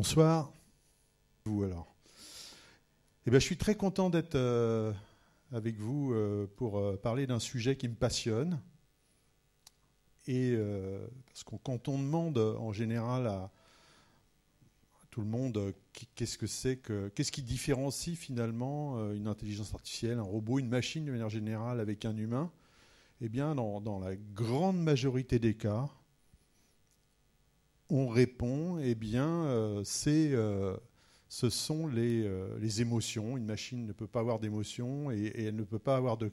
Bonsoir. Vous alors. Eh bien, je suis très content d'être euh, avec vous euh, pour euh, parler d'un sujet qui me passionne. Et parce que quand on demande en général à, tout le monde qu'est-ce que c'est que qu'est-ce qui différencie finalement une intelligence artificielle, un robot, une machine de manière générale avec un humain, eh bien, dans la grande majorité des cas, on répond, eh bien, euh, c'est, euh, ce sont euh, les, émotions. Une machine ne peut pas avoir d'émotions et, elle ne peut pas avoir de,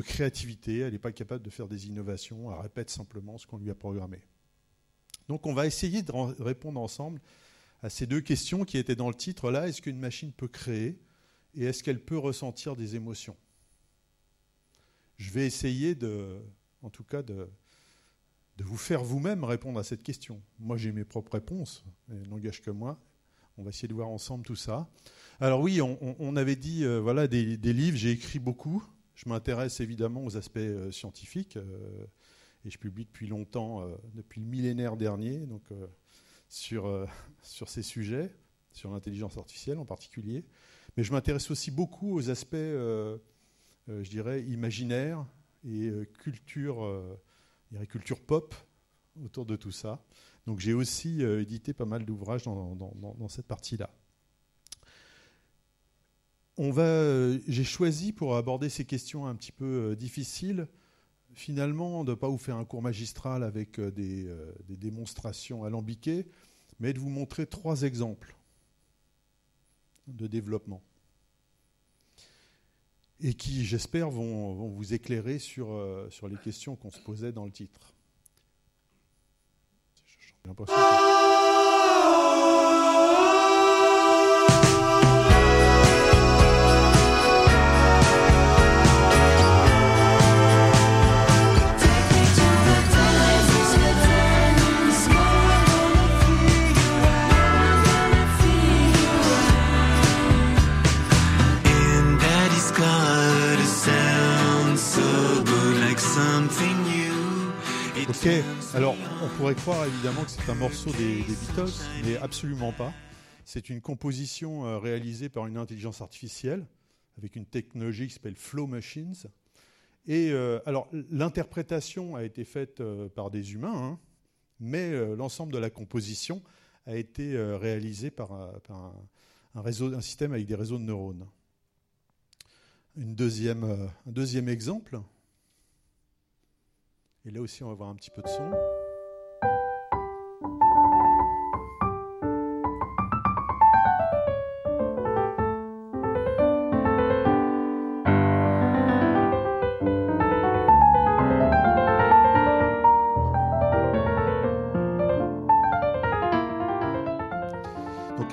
créativité. Elle n'est pas capable de faire des innovations. Elle répète simplement ce qu'on lui a programmé. Donc, on va essayer de répondre ensemble à ces deux questions qui étaient dans le titre là. Est-ce qu'une machine peut créer et est-ce qu'elle peut ressentir des émotions? Je vais essayer de, en tout cas, de, de vous faire vous-même répondre à cette question. Moi, j'ai mes propres réponses, elles n'engagent que moi. On va essayer de voir ensemble tout ça. Alors oui, on, avait dit, euh, voilà, des, livres, j'ai écrit beaucoup. Je m'intéresse évidemment aux aspects euh, scientifiques, euh, et je publie depuis longtemps, depuis le millénaire dernier, donc sur, sur ces sujets, sur l'intelligence artificielle en particulier. Mais je m'intéresse aussi beaucoup aux aspects, je dirais, imaginaires et culture il y a culture pop autour de tout ça. Donc j'ai aussi euh, édité pas mal d'ouvrages dans, cette partie-là. On va, euh, j'ai choisi pour aborder ces questions un petit peu euh, difficiles, finalement, de ne pas vous faire un cours magistral avec des, démonstrations alambiquées, mais de vous montrer trois exemples de développement et qui, j'espère, vont, vous éclairer sur, euh, sur les questions qu'on se posait dans le titre. On pourrait croire évidemment que c'est un morceau des, Beatles, mais absolument pas. C'est une composition euh, réalisée par une intelligence artificielle avec une technologie qui s'appelle Flow Machines. Et euh, alors l'interprétation a été faite euh, par des humains, hein, mais l'ensemble de la composition a été réalisé par, un, réseau, un système avec des réseaux de neurones. Une deuxième, un deuxième exemple, et là aussi, on va voir un petit peu de son.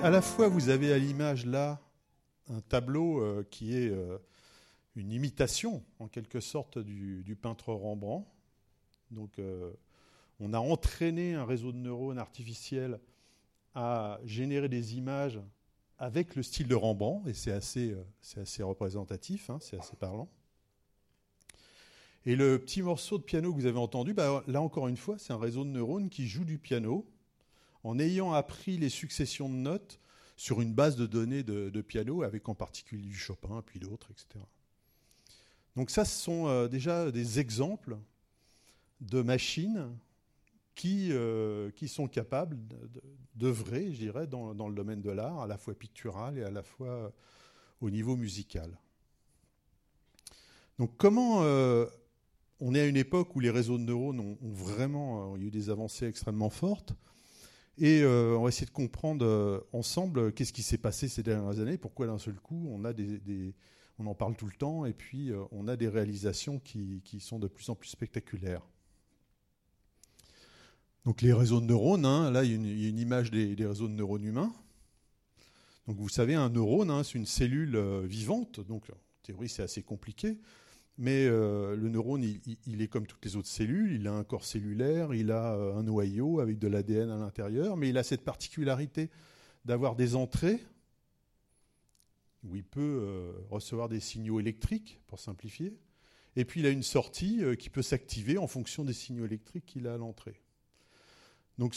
À la fois, vous avez à l'image là un tableau euh, qui est euh, une imitation en quelque sorte du peintre Rembrandt, donc, euh, on a entraîné un réseau de neurones artificiels à générer des images avec le style de Rembrandt, et c'est assez, représentatif, hein, c'est assez parlant. Et le petit morceau de piano que vous avez entendu, bah, là encore une fois, c'est un réseau de neurones qui joue du piano en ayant appris les successions de notes sur une base de données de, piano, avec en particulier du Chopin, puis d'autres, etc. Donc ça, ce sont euh, déjà des exemples de machines qui, euh, sont capables d'œuvrer, je dirais, dans, le domaine de l'art, à la fois pictural et à la fois euh, au niveau musical. Donc comment on est à une époque où les réseaux de neurones ont, vraiment, eu des avancées extrêmement fortes, et on va essayer de comprendre ensemble qu'est-ce qui s'est passé ces dernières années, pourquoi d'un seul coup on a des, on en parle tout le temps, et puis on a des réalisations qui, sont de plus en plus spectaculaires. Donc les réseaux de neurones, hein, là il y, a une, image des, réseaux de neurones humains. Donc vous savez, un neurone, hein, c'est une cellule euh, vivante, donc en théorie c'est assez compliqué, mais euh, le neurone, il, est comme toutes les autres cellules, il a un corps cellulaire, il a euh, un noyau avec de l'ADN à l'intérieur, mais il a cette particularité d'avoir des entrées où il peut recevoir des signaux électriques, pour simplifier, et puis il a une sortie qui peut s'activer en fonction des signaux électriques qu'il a à l'entrée. Donc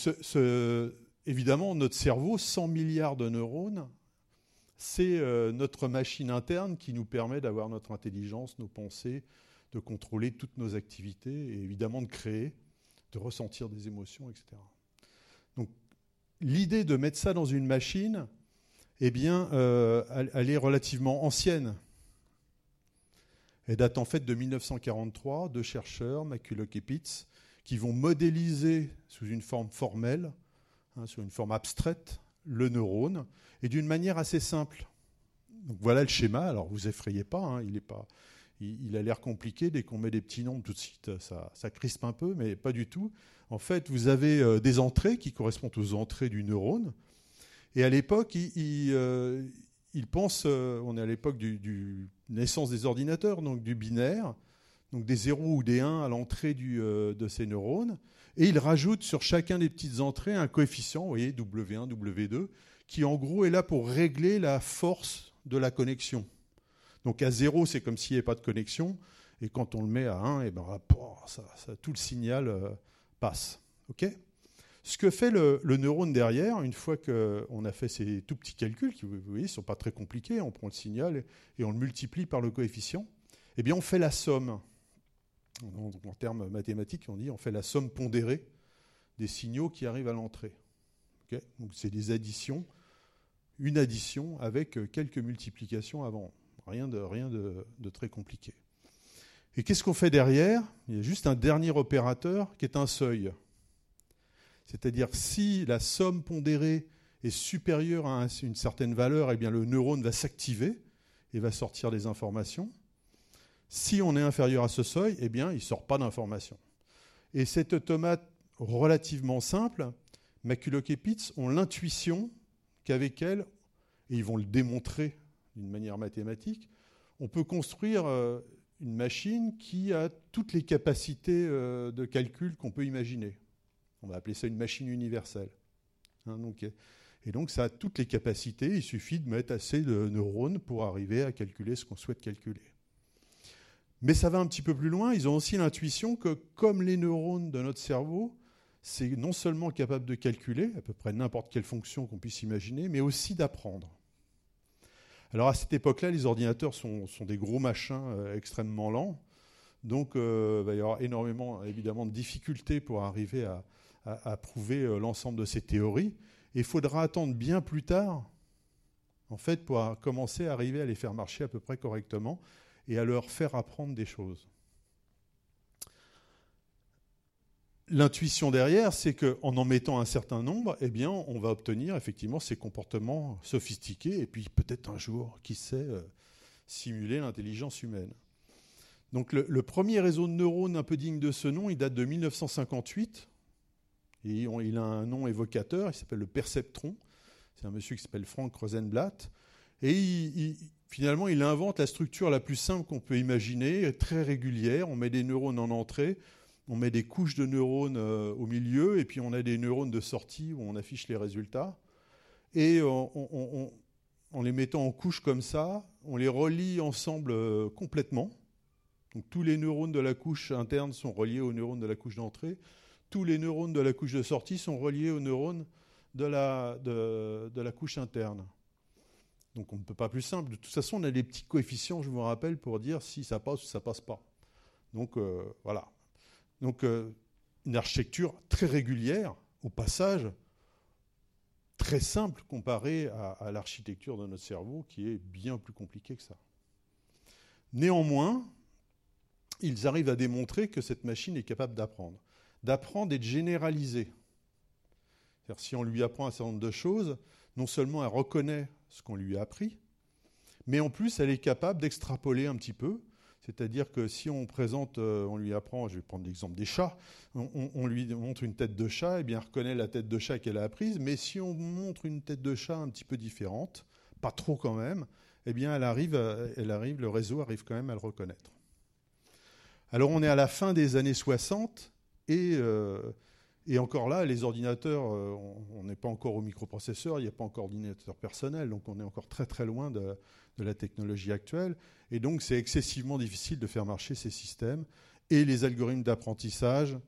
évidemment, notre cerveau, 100 milliards de neurones, c'est euh, notre machine interne qui nous permet d'avoir notre intelligence, nos pensées, de contrôler toutes nos activités et évidemment de créer, de ressentir des émotions, etc. Donc l'idée de mettre ça dans une machine, eh bien, euh, elle, est relativement ancienne. Elle date en fait de 1943, deux chercheurs, McCulloch et Pitts, qui vont modéliser sous une forme formelle, hein, sur une forme abstraite, le neurone, et d'une manière assez simple. Donc voilà le schéma. Alors vous effrayez pas, hein, il est pas, il, a l'air compliqué. Dès qu'on met des petits nombres, tout de suite, ça, ça, crispe un peu, mais pas du tout. En fait, vous avez euh, des entrées qui correspondent aux entrées du neurone. Et à l'époque, il, euh, pense, euh, on est à l'époque du, naissance des ordinateurs, donc du binaire, donc des 0 ou des 1 à l'entrée de ces neurones. Et il rajoute sur chacun des petites entrées un coefficient, vous voyez, W1, W2, qui en gros est là pour régler la force de la connexion. Donc à 0, c'est comme s'il n'y avait pas de connexion. Et quand on le met à 1, et eh ben, ça, tout le signal euh, passe. ce que fait le, neurone derrière, une fois qu'on a fait ces tout petits calculs, qui vous voyez, ne sont pas très compliqués, on prend le signal et on le multiplie par le coefficient, eh bien on fait la somme en, termes mathématiques, on dit on fait la somme pondérée des signaux qui arrivent à l'entrée. Donc c'est des additions, une addition avec quelques multiplications avant. Rien de, rien de, très compliqué. Et qu'est-ce qu'on fait derrière? Il y a juste un dernier opérateur qui est un seuil. C'est-à-dire si la somme pondérée est supérieure à une certaine valeur, eh bien le neurone va s'activer et va sortir des informations. Si on est inférieur à ce seuil, eh bien, il ne sort pas d'informations. Et cet automate relativement simple, McCulloch et Pitts ont l'intuition qu'avec elle, et ils vont le démontrer d'une manière mathématique, on peut construire euh, une machine qui a toutes les capacités euh, de calcul qu'on peut imaginer. On va appeler ça une machine universelle. Hein, et donc ça a toutes les capacités, il suffit de mettre assez de neurones pour arriver à calculer ce qu'on souhaite calculer. Mais ça va un petit peu plus loin. Ils ont aussi l'intuition que, comme les neurones de notre cerveau, c'est non seulement capable de calculer à peu près n'importe quelle fonction qu'on puisse imaginer, mais aussi d'apprendre. Alors à cette époque-là, les ordinateurs sont, des gros machins euh, extrêmement lents. Donc euh, il y avoir énormément évidemment de difficultés pour arriver à, prouver euh, l'ensemble de ces théories. Et il faudra attendre bien plus tard, en fait, pour commencer à arriver à les faire marcher à peu près correctement et à leur faire apprendre des choses. L'intuition derrière, c'est qu'en en mettant un certain nombre, eh bien, on va obtenir effectivement ces comportements sophistiqués et puis peut-être un jour, qui sait, euh, simuler l'intelligence humaine. Donc le, premier réseau de neurones un peu digne de ce nom, il date de 1958 et il a un nom évocateur, il s'appelle le perceptron. C'est un monsieur qui s'appelle Frank Rosenblatt. Et finalement, il invente la structure la plus simple qu'on peut imaginer, très régulière. On met des neurones en entrée, on met des couches de neurones euh, au milieu, et puis on a des neurones de sortie où on affiche les résultats. Et en les mettant en couches comme ça, on les relie ensemble euh, complètement. Donc tous les neurones de la couche interne sont reliés aux neurones de la couche d'entrée. Tous les neurones de la couche de sortie sont reliés aux neurones de la couche interne. Donc on ne peut pas plus simple. De toute façon, on a des petits coefficients, je vous rappelle, pour dire si ça passe ou ça passe pas. Donc euh, voilà. Donc euh, une architecture très régulière, au passage, très simple comparée à, l'architecture de notre cerveau, qui est bien plus compliquée que ça. Néanmoins, ils arrivent à démontrer que cette machine est capable d'apprendre. D'apprendre et de généraliser. si on lui apprend un certain nombre de choses, non seulement elle reconnaît ce qu'on lui a appris, mais en plus, elle est capable d'extrapoler un petit peu. C'est-à-dire que si on présente, euh, on lui apprend, je vais prendre l'exemple des chats, on, lui montre une tête de chat, et eh bien elle reconnaît la tête de chat qu'elle a apprise, mais si on montre une tête de chat un petit peu différente, pas trop quand même, eh bien elle arrive, elle arrive, le réseau arrive quand même à le reconnaître. Alors on est à la fin des années 60 et euh, et encore là, les ordinateurs, euh, on n'est pas encore au microprocesseur, il n'y a pas encore d'ordinateur personnel, donc on est encore très très loin de, la technologie actuelle. Et donc c'est excessivement difficile de faire marcher ces systèmes. Et les algorithmes d'apprentissage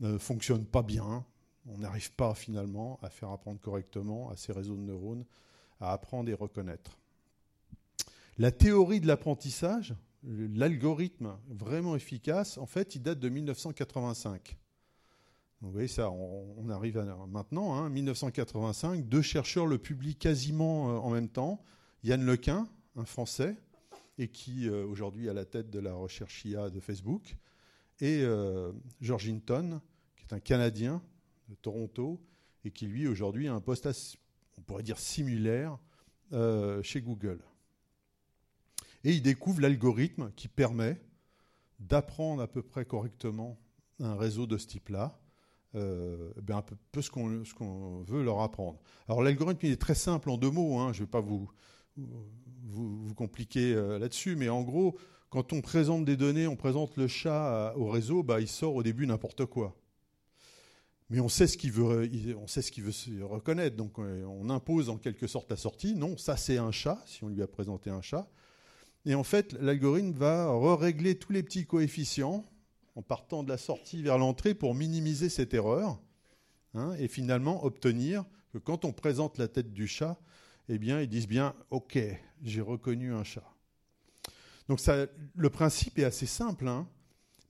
ne fonctionnent pas bien. on n'arrive pas finalement à faire apprendre correctement à ces réseaux de neurones à apprendre et reconnaître. La théorie de l'apprentissage, l'algorithme vraiment efficace, en fait, il date de 1985. Vous voyez ça, on, arrive maintenant, hein, 1985, deux chercheurs le publient quasiment euh, en même temps. Yann Lequin, un Français, et qui euh, aujourd'hui à la tête de la recherche IA de Facebook, et euh, George Hinton, qui est un Canadien de Toronto, et qui lui aujourd'hui a un poste, on pourrait dire similaire, chez Google. Et il découvre l'algorithme qui permet d'apprendre à peu près correctement un réseau de ce type-là, euh, ben un peu, ce qu'on veut leur apprendre. Alors l'algorithme il est très simple en deux mots, hein, je ne vais pas vous, vous, compliquer euh, là-dessus, mais en gros, quand on présente des données, on présente le chat au réseau, bah, il sort au début n'importe quoi. Mais on sait ce qu'il veut, on sait ce qu'il veut reconnaître, donc euh, on impose en quelque sorte la sortie. Non, ça c'est un chat, si on lui a présenté un chat. Et en fait, l'algorithme va régler tous les petits coefficients en partant de la sortie vers l'entrée pour minimiser cette erreur hein, et finalement obtenir que quand on présente la tête du chat, eh bien, ils disent bien OK, j'ai reconnu un chat. Donc le principe est assez simple, hein,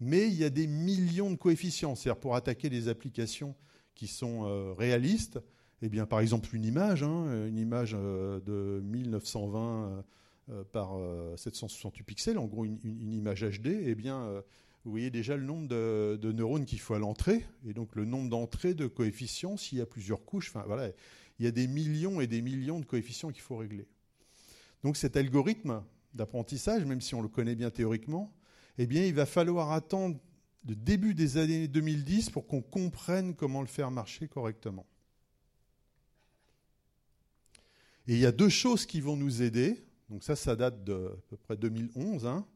mais il y a des millions de coefficients. C'est-à-dire pour attaquer des applications qui sont euh, réalistes, eh bien, par exemple une image, hein, une image euh, de 1920 euh, par 768 euh, pixels, en gros une, image HD, eh bien, vous voyez déjà le nombre de, neurones qu'il faut à l'entrée, et donc le nombre d'entrées de coefficients s'il y a plusieurs couches. Enfin, voilà, il y a des millions et des millions de coefficients qu'il faut régler. Donc cet algorithme d'apprentissage, même si on le connaît bien théoriquement, eh bien, il va falloir attendre le début des années 2010 pour qu'on comprenne comment le faire marcher correctement. Et il y a deux choses qui vont nous aider. Donc ça, ça date de à peu près 2011. Hein.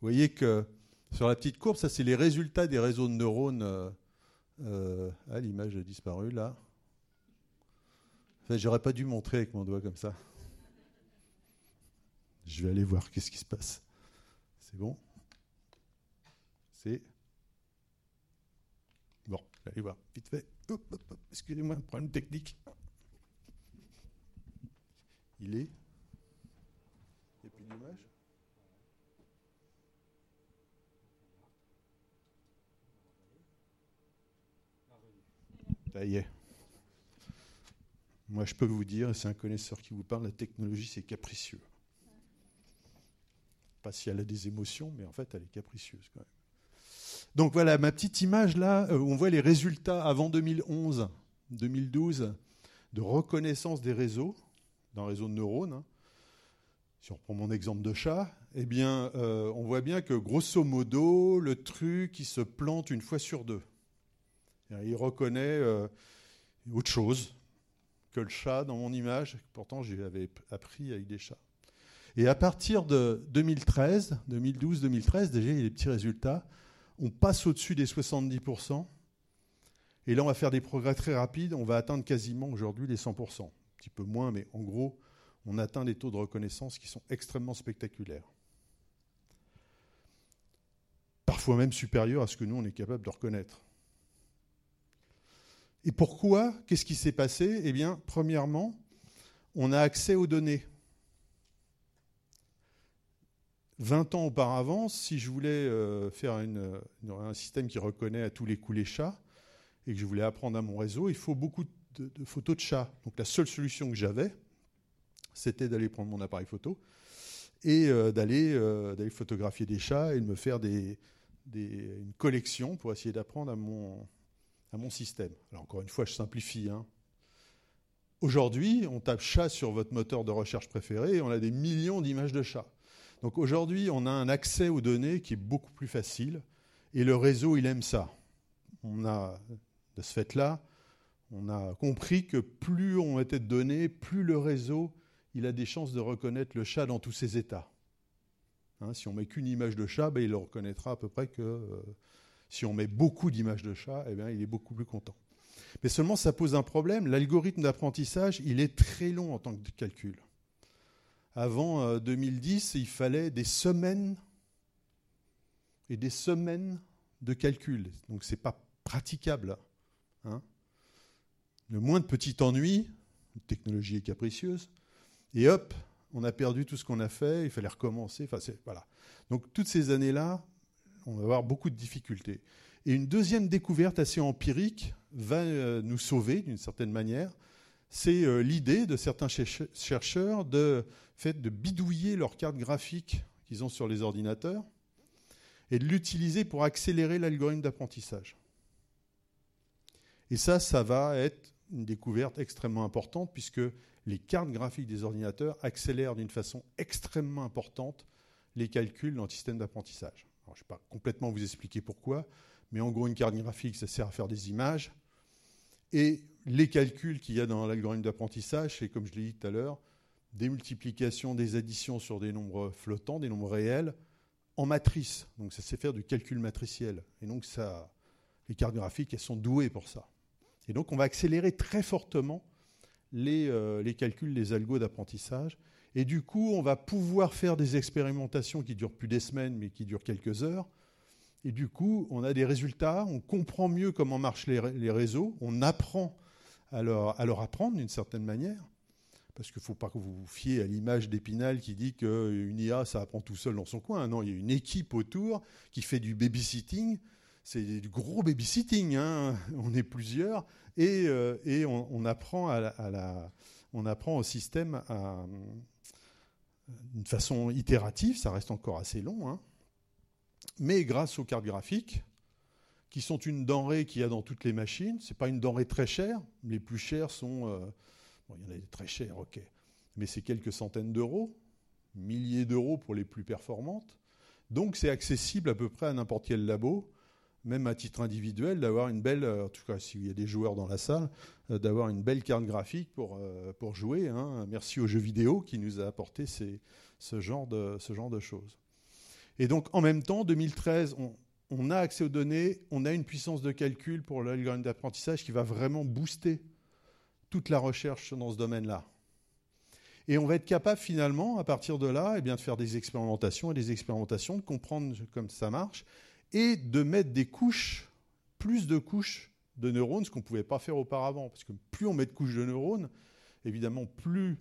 Vous voyez que sur la petite courbe, ça c'est les résultats des réseaux de neurones. Euh, euh, ah, l'image a disparu là. Enfin, J'aurais pas dû montrer avec mon doigt comme ça. Je vais aller voir qu'est-ce qui se passe. C'est bon? C'est. Bon, allez voir, vite fait. Excusez-moi, problème technique. Il est ça y est. Moi, je peux vous dire, c'est un connaisseur qui vous parle, la technologie, c'est capricieux. Pas si elle a des émotions, mais en fait, elle est capricieuse quand même. Donc voilà, ma petite image là, euh, on voit les résultats avant 2011, 2012 de reconnaissance des réseaux, d'un réseau de neurones. Hein si on reprend mon exemple de chat, eh bien, euh, on voit bien que grosso modo, le truc, il se plante une fois sur deux. Il reconnaît euh, autre chose que le chat dans mon image. Pourtant, j'avais appris avec des chats. Et à partir de 2013, 2012-2013, déjà, il y a des petits résultats. On passe au-dessus des 70%. Et là, on va faire des progrès très rapides. On va atteindre quasiment aujourd'hui les 100%. Un petit peu moins, mais en gros, on atteint des taux de reconnaissance qui sont extrêmement spectaculaires. Parfois même supérieurs à ce que nous, on est capable de reconnaître. Et pourquoi Qu'est-ce qui s'est passé? Eh bien, premièrement, on a accès aux données. 20 ans auparavant, si je voulais euh, faire un système qui reconnaît à tous les coups les chats, et que je voulais apprendre à mon réseau, il faut beaucoup de, photos de chats. Donc la seule solution que j'avais, c'était d'aller prendre mon appareil photo et euh, euh, d'aller photographier des chats et de me faire une collection pour essayer d'apprendre à mon, à mon système. Alors encore une fois, je simplifie. Hein. Aujourd'hui, on tape chat sur votre moteur de recherche préféré et on a des millions d'images de chats. Donc aujourd'hui, on a un accès aux données qui est beaucoup plus facile et le réseau, il aime ça. On a, de ce fait-là, on a compris que plus on était de données, plus le réseau il a des chances de reconnaître le chat dans tous ses états. Hein, si on met qu'une image de chat, ben, il le reconnaîtra à peu près que euh, si on met beaucoup d'images de chat, eh bien, il est beaucoup plus content. Mais seulement ça pose un problème. L'algorithme d'apprentissage, il est très long en tant que calcul. Avant 2010, euh, il fallait des semaines et des semaines de calcul. Donc ce n'est pas praticable. Hein. le moins de petits ennuis, la technologie est capricieuse, et hop, on a perdu tout ce qu'on a fait, il fallait recommencer. Voilà. Donc toutes ces années-là, on va avoir beaucoup de difficultés. Et une deuxième découverte assez empirique va euh, nous sauver d'une certaine manière. C'est euh, l'idée de certains chercheurs de, fait, de bidouiller leurs cartes graphiques qu'ils ont sur les ordinateurs et de l'utiliser pour accélérer l'algorithme d'apprentissage. Et ça, ça va être une découverte extrêmement importante puisque les cartes graphiques des ordinateurs accélèrent d'une façon extrêmement importante les calculs dans le système d'apprentissage. Je ne vais pas complètement vous expliquer pourquoi, mais en gros, une carte graphique, ça sert à faire des images. Et les calculs qu'il y a dans l'algorithme d'apprentissage, c'est, comme je l'ai dit tout à l'heure, des multiplications, des additions sur des nombres flottants, des nombres réels, en matrice. Donc ça sait faire du calcul matriciel. Et donc ça, les cartes graphiques, elles sont douées pour ça. Et donc on va accélérer très fortement les, euh, les calculs, les algos d'apprentissage. Et du coup, on va pouvoir faire des expérimentations qui durent plus des semaines, mais qui durent quelques heures. Et du coup, on a des résultats, on comprend mieux comment marchent les, réseaux, on apprend à leur, à leur apprendre d'une certaine manière. Parce qu'il ne faut pas que vous vous fiez à l'image d'Épinal qui dit qu'une IA, ça apprend tout seul dans son coin. Non, il y a une équipe autour qui fait du babysitting. C'est du gros babysitting. Hein. On est plusieurs. Et, euh, on, apprend à on apprend au système d'une façon itérative. Ça reste encore assez long. Hein. Mais grâce aux cartes graphiques, qui sont une denrée qu'il y a dans toutes les machines, ce n'est pas une denrée très chère. Les plus chères sont... Euh, il y en a des très chers, ok. Mais c'est quelques centaines d'euros, milliers d'euros pour les plus performantes. Donc c'est accessible à peu près à n'importe quel labo, même à titre individuel, d'avoir une belle, euh, en tout cas s'il y a des joueurs dans la salle, euh, d'avoir une belle carte graphique pour, euh, pour jouer. Hein. Merci aux jeux vidéo qui nous a apporté ce, genre de, ce genre de choses. Et donc en même temps, 2013, on, a accès aux données, on a une puissance de calcul pour l'algorithme d'apprentissage qui va vraiment booster toute la recherche dans ce domaine-là. Et on va être capable finalement, à partir de là, eh bien, de faire des expérimentations et des expérimentations, de comprendre comment ça marche, et de mettre des couches, plus de couches de neurones, ce qu'on ne pouvait pas faire auparavant. Parce que plus on met de couches de neurones, évidemment, plus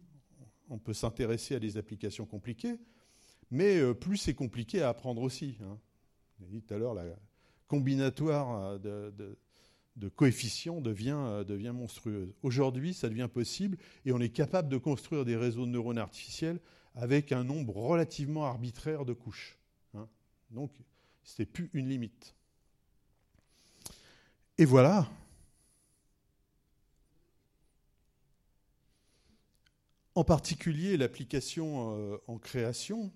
on peut s'intéresser à des applications compliquées, mais euh, plus c'est compliqué à apprendre aussi. Hein. dit tout à l'heure, la combinatoire de, de coefficient devient, euh, devient monstrueuse. Aujourd'hui, ça devient possible et on est capable de construire des réseaux de neurones artificiels avec un nombre relativement arbitraire de couches. Hein. Donc, ce n'est plus une limite. Et voilà. En particulier, l'application euh, en création,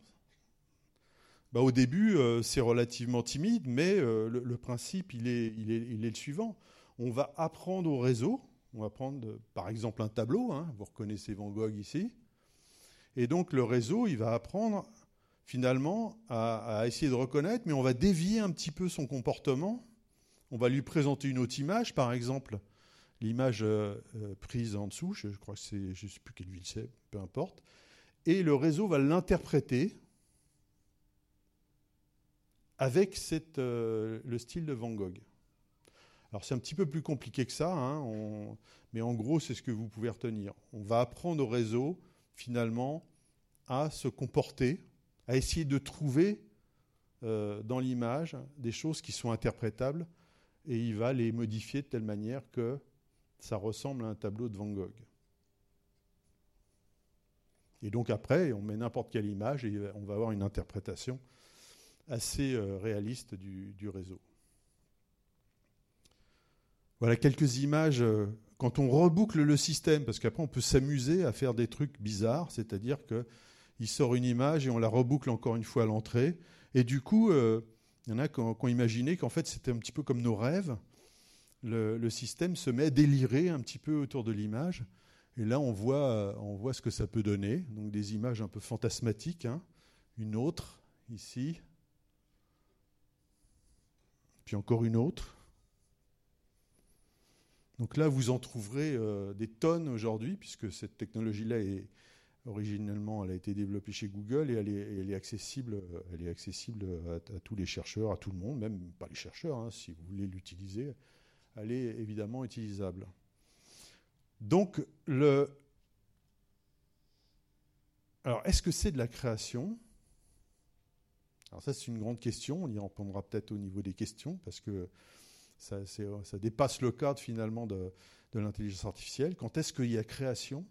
bah, au début, euh, c'est relativement timide, mais le, principe, il est, le suivant on va apprendre au réseau. On va prendre par exemple un tableau, hein. vous reconnaissez Van Gogh ici. Et donc le réseau, il va apprendre finalement à, essayer de reconnaître, mais on va dévier un petit peu son comportement. On va lui présenter une autre image, par exemple l'image euh, euh, prise en dessous, je, crois que c'est, je ne sais plus quelle ville c'est, peu importe. Et le réseau va l'interpréter avec euh, le style de Van Gogh. Alors c'est un petit peu plus compliqué que ça, hein, mais en gros c'est ce que vous pouvez retenir. On va apprendre au réseau finalement à se comporter, à essayer de trouver euh, dans l'image des choses qui sont interprétables et il va les modifier de telle manière que ça ressemble à un tableau de Van Gogh. Et donc après, on met n'importe quelle image et on va avoir une interprétation assez euh, réaliste du réseau. Voilà quelques images euh, quand on reboucle le système, parce qu'après on peut s'amuser à faire des trucs bizarres, c'est-à-dire qu'il sort une image et on la reboucle encore une fois à l'entrée. Et du coup, euh, il y en a qui ont, imaginé qu'en fait c'était un petit peu comme nos rêves. Le, système se met à délirer un petit peu autour de l'image. Et là, on voit, voit ce que ça peut donner. Donc des images un peu fantasmatiques. Hein. Une autre, ici. Puis encore une autre. Donc là, vous en trouverez euh, des tonnes aujourd'hui, puisque cette technologie-là est originellement, elle a été développée chez Google et elle est, accessible, elle est accessible à, tous les chercheurs, à tout le monde, même pas les chercheurs, hein, si vous voulez l'utiliser, elle est évidemment utilisable. Donc, le... Alors, est-ce que c'est de la création? Alors ça, c'est une grande question. On y répondra peut-être au niveau des questions, parce que ça, dépasse le cadre finalement de l'intelligence artificielle. Quand est-ce qu'il y a création?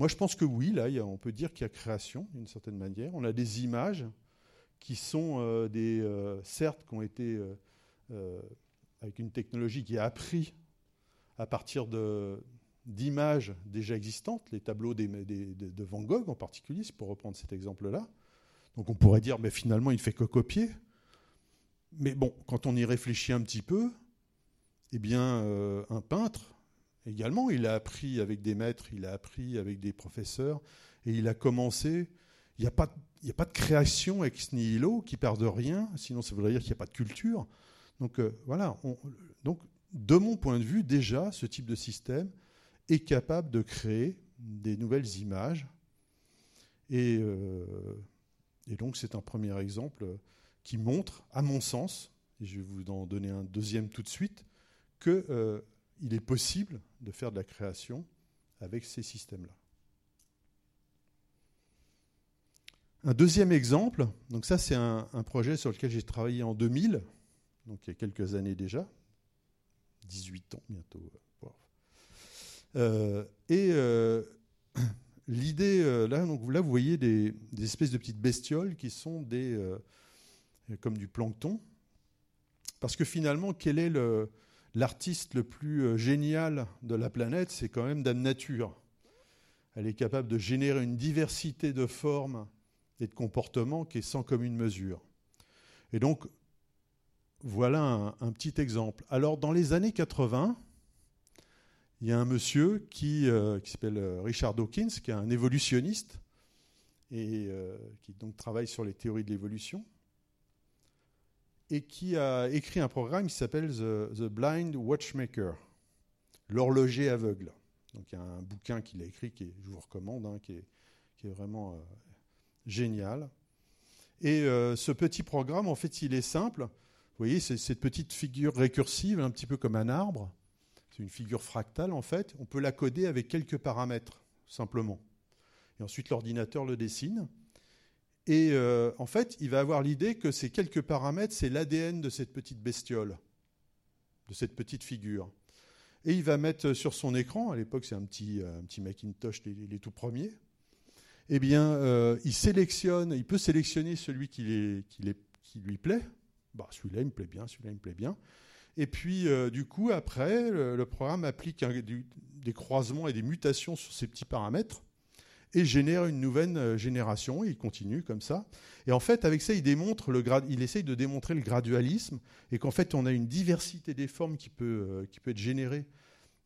Moi, je pense que oui, là, on peut dire qu'il y a création, d'une certaine manière. On a des images qui sont euh, des, euh, certes, qui ont été euh, avec une technologie qui a appris à partir d'images déjà existantes, les tableaux de Van Gogh en particulier, pour reprendre cet exemple-là. Donc on pourrait dire, mais finalement, il ne fait que copier. Mais bon, quand on y réfléchit un petit peu, eh bien, un peintre, également, il a appris avec des maîtres, il a appris avec des professeurs, et il a commencé. Il n'y a, pas, de création ex nihilo qui perd de rien, sinon ça voudrait dire qu'il n'y a pas de culture. Donc euh, voilà, donc de mon point de vue, déjà, ce type de système est capable de créer des nouvelles images. Et, euh, donc c'est un premier exemple qui montre, à mon sens, et je vais vous en donner un deuxième tout de suite, qu'il euh, est possible de faire de la création avec ces systèmes-là. Un deuxième exemple, donc ça c'est un, projet sur lequel j'ai travaillé en 2000, donc il y a quelques années déjà, 18 ans bientôt. Euh, et euh, l'idée, euh, là, là, vous voyez des, espèces de petites bestioles qui sont des, comme du plancton. Parce que finalement, quel est l'artiste le, plus génial de la planète C'est quand même Dame Nature. Elle est capable de générer une diversité de formes et de comportements qui est sans commune mesure. Et donc, voilà un, petit exemple. Alors, dans les années 80, il y a un monsieur qui, euh, s'appelle euh, Richard Dawkins, qui est un évolutionniste et euh, qui travaille sur les théories de l'évolution et qui a écrit un programme qui s'appelle The, Blind Watchmaker, l'horloger aveugle. Donc il y a un bouquin qu'il a écrit, qui je vous recommande, hein, qui, est, vraiment génial. Et ce petit programme, en fait, il est simple. Vous voyez, c'est cette petite figure récursive, un petit peu comme un arbre. C'est une figure fractale, en fait. On peut la coder avec quelques paramètres, simplement. Et ensuite, l'ordinateur le dessine. Et euh, en fait, il va avoir l'idée que ces quelques paramètres, c'est l'ADN de cette petite bestiole, de cette petite figure. Et il va mettre sur son écran, à l'époque c'est un petit, un petit Macintosh, les, tout premiers, eh bien, euh, il sélectionne, il peut sélectionner celui qui, lui plaît, bah, celui-là, il me plaît bien, celui-là, il me plaît bien. Et puis, euh, du coup, après, le, programme applique des croisements et des mutations sur ces petits paramètres et génère une nouvelle euh, génération. il continue comme ça. Et en fait, avec ça, il, démontre il essaye de démontrer le gradualisme et qu'en fait, on a une diversité des formes qui peut, euh, qui peut être générée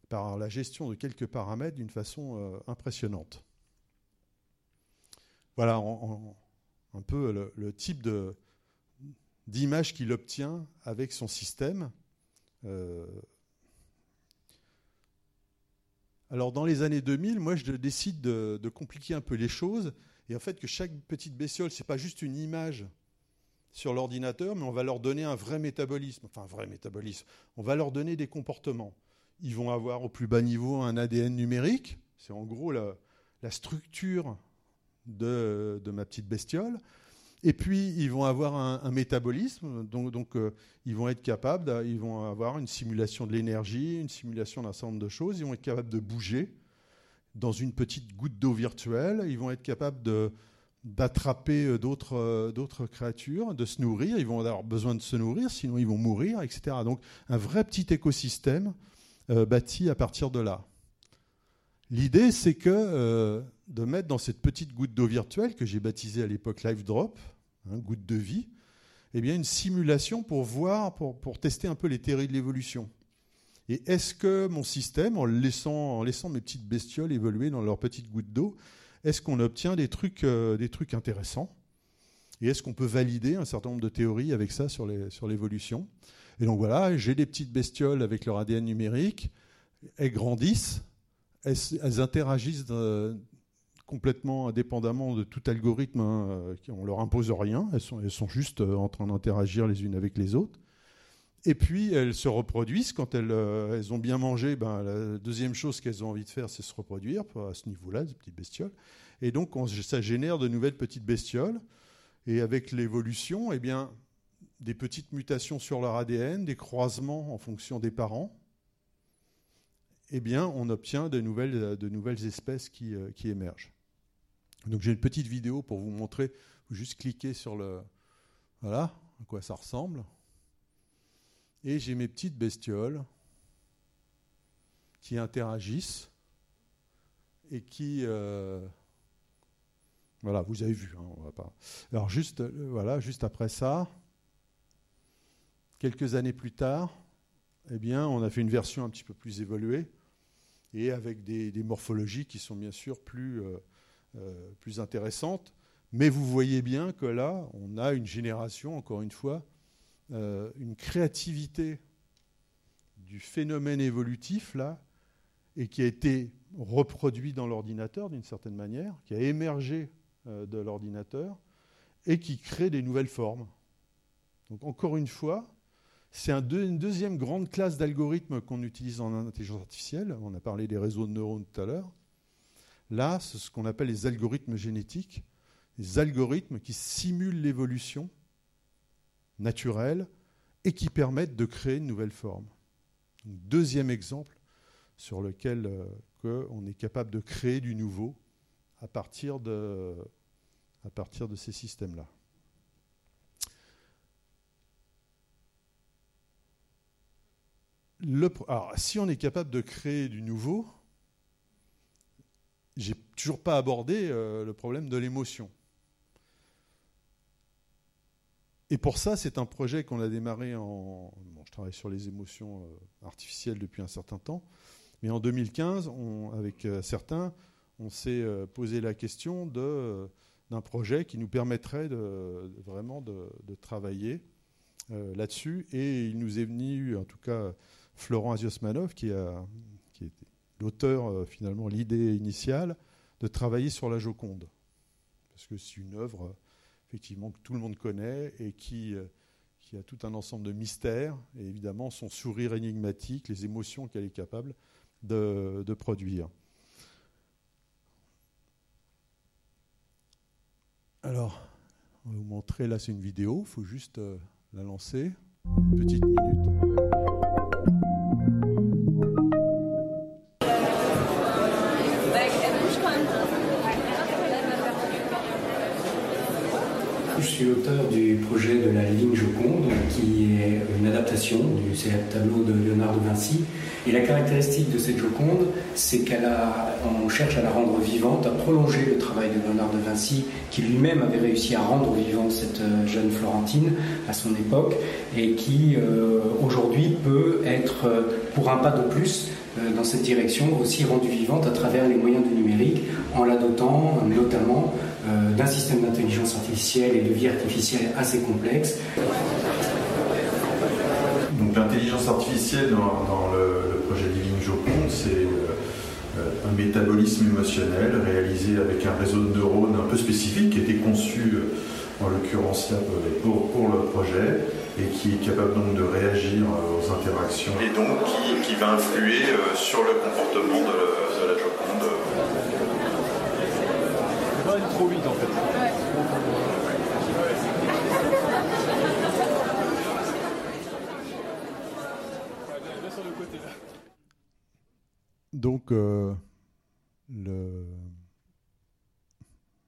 par la gestion de quelques paramètres d'une façon impressionnante. Voilà un peu le type d'image qu'il obtient avec son système. Euh, alors dans les années 2000, moi je décide de, compliquer un peu les choses et en fait que chaque petite bestiole, c'est pas juste une image sur l'ordinateur, mais on va leur donner un vrai métabolisme, enfin un vrai métabolisme. On va leur donner des comportements. Ils vont avoir au plus bas niveau un ADN numérique, c'est en gros la, structure de, de, ma petite bestiole. Et puis, ils vont avoir un, métabolisme, donc, euh, ils vont être capables, ils vont avoir une simulation de l'énergie, une simulation d'un certain nombre de choses, ils vont être capables de bouger dans une petite goutte d'eau virtuelle, ils vont être capables d'attraper euh, d'autres, euh, d'autres créatures, de se nourrir, ils vont avoir besoin de se nourrir, sinon ils vont mourir, etc. Donc un vrai petit écosystème bâti à partir de là. L'idée, c'est que de mettre dans cette petite goutte d'eau virtuelle que j'ai baptisée à l'époque Live Drop, hein, goutte de vie, eh bien une simulation pour voir, pour, pour tester un peu les théories de l'évolution. Et est-ce que mon système, en laissant, en laissant mes petites bestioles évoluer dans leur petite goutte d'eau, est-ce qu'on obtient des trucs, euh, des trucs intéressants? Et est-ce qu'on peut valider un certain nombre de théories avec ça sur l'évolution sur Et donc voilà, j'ai des petites bestioles avec leur ADN numérique, elles grandissent, elles, elles interagissent complètement indépendamment de tout algorithme. Hein, on leur impose rien. Elles sont, juste euh, en train d'interagir les unes avec les autres. Et puis elles se reproduisent. Quand elles, euh, ont bien mangé, ben, la deuxième chose qu'elles ont envie de faire, c'est se reproduire à ce niveau-là, des petites bestioles. Et donc ça génère de nouvelles petites bestioles. Et avec l'évolution, eh bien, des petites mutations sur leur ADN, des croisements en fonction des parents, eh bien, on obtient de nouvelles, espèces euh, qui émergent. Donc j'ai une petite vidéo pour vous montrer. Vous juste cliquer sur le... Voilà à quoi ça ressemble. Et j'ai mes petites bestioles qui interagissent et qui... Euh, voilà, vous avez vu. Hein, va pas... Alors juste, euh, voilà, juste après ça, quelques années plus tard, eh bien, on a fait une version un petit peu plus évoluée et avec des, morphologies qui sont bien sûr plus, euh, plus intéressantes. Mais vous voyez bien que là, on a une génération, encore une fois, euh, une créativité du phénomène évolutif, là, et qui a été reproduit dans l'ordinateur d'une certaine manière, qui a émergé euh, de l'ordinateur, et qui crée des nouvelles formes. Donc encore une fois, c'est une deuxième grande classe d'algorithmes qu'on utilise en intelligence artificielle. On a parlé des réseaux de neurones tout à l'heure. Là, c'est ce qu'on appelle les algorithmes génétiques, les algorithmes qui simulent l'évolution naturelles et qui permettent de créer une nouvelle forme. deuxième exemple sur lequel euh, on est capable de créer du nouveau à partir de, à partir de ces systèmes-là. alors, si on est capable de créer du nouveau, j'ai toujours pas abordé euh, le problème de l'émotion. Et pour ça, c'est un projet qu'on a démarré en. je travaille sur les émotions euh, artificielles depuis un certain temps. Mais en 2015, avec euh, certains, on s'est posé la question d'un projet qui nous permettrait de, vraiment de, travailler là-dessus. Et il nous est venu, en tout cas, Florent Aziosmanov, qui, a, qui est l'auteur, finalement, l'idée initiale, de travailler sur la Joconde. Parce que c'est une œuvre effectivement, que tout le monde connaît et qui, euh, qui a tout un ensemble de mystères, et évidemment son sourire énigmatique, les émotions qu'elle est capable de, de, produire. Alors, on va vous montrer, là c'est une vidéo, il faut juste euh, la lancer, une petite minute. Suis l'auteur du projet de la ligne Joconde, qui est une adaptation du célèbre tableau de Léonard de Vinci. Et la caractéristique de cette Joconde, c'est qu'on cherche à la rendre vivante, à prolonger le travail de Léonard de Vinci, qui lui-même avait réussi à rendre vivante cette euh, jeune Florentine à son époque, et qui euh, aujourd'hui peut être, euh, pour un pas de plus, dans cette direction, aussi rendue vivante à travers les moyens du numérique, en la dotant notamment d'un système d'intelligence artificielle et de vie artificielle assez complexe. Donc l'intelligence artificielle dans, le, projet Living Joconde, c'est euh, un métabolisme émotionnel réalisé avec un réseau de neurones un peu spécifique qui a été conçu euh, en l'occurrence pour, pour, le projet et qui est capable donc de réagir aux interactions et donc qui, va influer sur le comportement de, de la Joconde Donc, euh,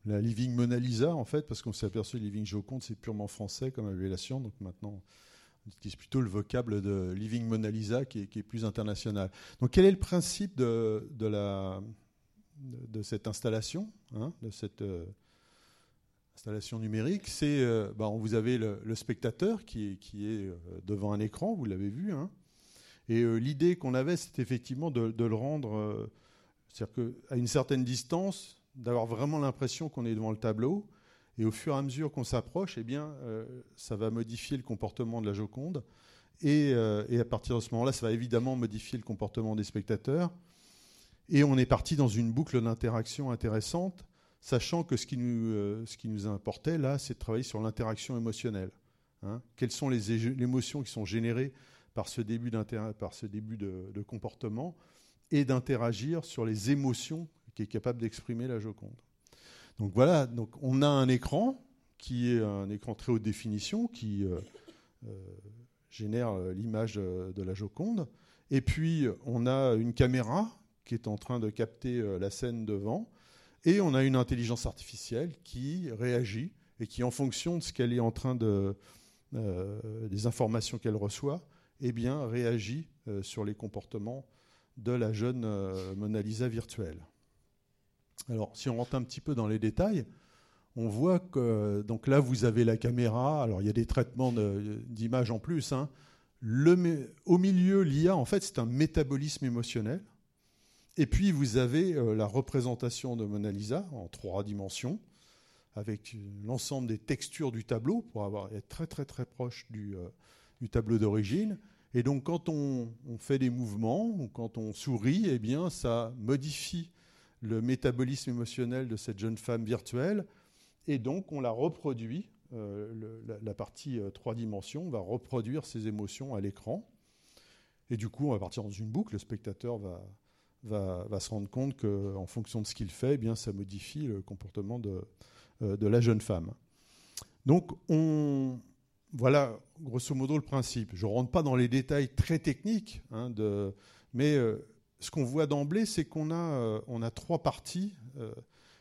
la Living Mona Lisa, en fait, parce qu'on s'est aperçu que Living Joconde, c'est purement français comme révélation, donc maintenant, on utilise plutôt le vocable de Living Mona Lisa qui est, plus international. Donc, quel est le principe de la, de, cette installation, hein, de cette euh, installation numérique, c'est euh, bah, vous avez le, spectateur qui est, euh, devant un écran, vous l'avez vu, hein. et l'idée qu'on avait, c'était effectivement de, le rendre, qu'à une certaine distance, d'avoir vraiment l'impression qu'on est devant le tableau, et au fur et à mesure qu'on s'approche, eh bien, ça va modifier le comportement de la Joconde, et à partir de ce moment-là, ça va évidemment modifier le comportement des spectateurs. Et on est parti dans une boucle d'interaction intéressante, sachant que ce qui nous, euh, ce qui nous importait là, c'est de travailler sur l'interaction émotionnelle. Hein. Quelles sont les émotions qui sont générées par ce début, par ce début de, comportement et d'interagir sur les émotions qu'est capable d'exprimer la Joconde. Donc voilà, donc on a un écran qui est un écran très haute définition qui euh, euh, génère l'image de la Joconde. Et puis on a une caméra qui est en train de capter la scène devant. Et on a une intelligence artificielle qui réagit et qui, en fonction de ce qu'elle est en train de, des informations qu'elle reçoit, eh bien, réagit sur les comportements de la jeune Mona Lisa virtuelle. Alors, si on rentre un petit peu dans les détails, on voit que donc là vous avez la caméra. Alors il y a des traitements d'image en plus. Hein. au milieu, l'IA en fait c'est un métabolisme émotionnel. Et puis vous avez euh, la représentation de Mona Lisa en trois dimensions, avec l'ensemble des textures du tableau pour avoir être très très très proche du, euh, tableau d'origine. Et donc quand on, fait des mouvements ou quand on sourit, eh bien ça modifie le métabolisme émotionnel de cette jeune femme virtuelle. Et donc, on la reproduit, euh, la, partie euh, trois dimensions va reproduire ses émotions à l'écran. Et du coup, on va partir dans une boucle. Le spectateur va, va, se rendre compte qu'en fonction de ce qu'il fait, eh bien, ça modifie le comportement de, euh, de la jeune femme. Donc, on, voilà grosso modo le principe. Je ne rentre pas dans les détails très techniques, hein, mais ce qu'on voit d'emblée, c'est qu'on a, euh, on a trois parties euh,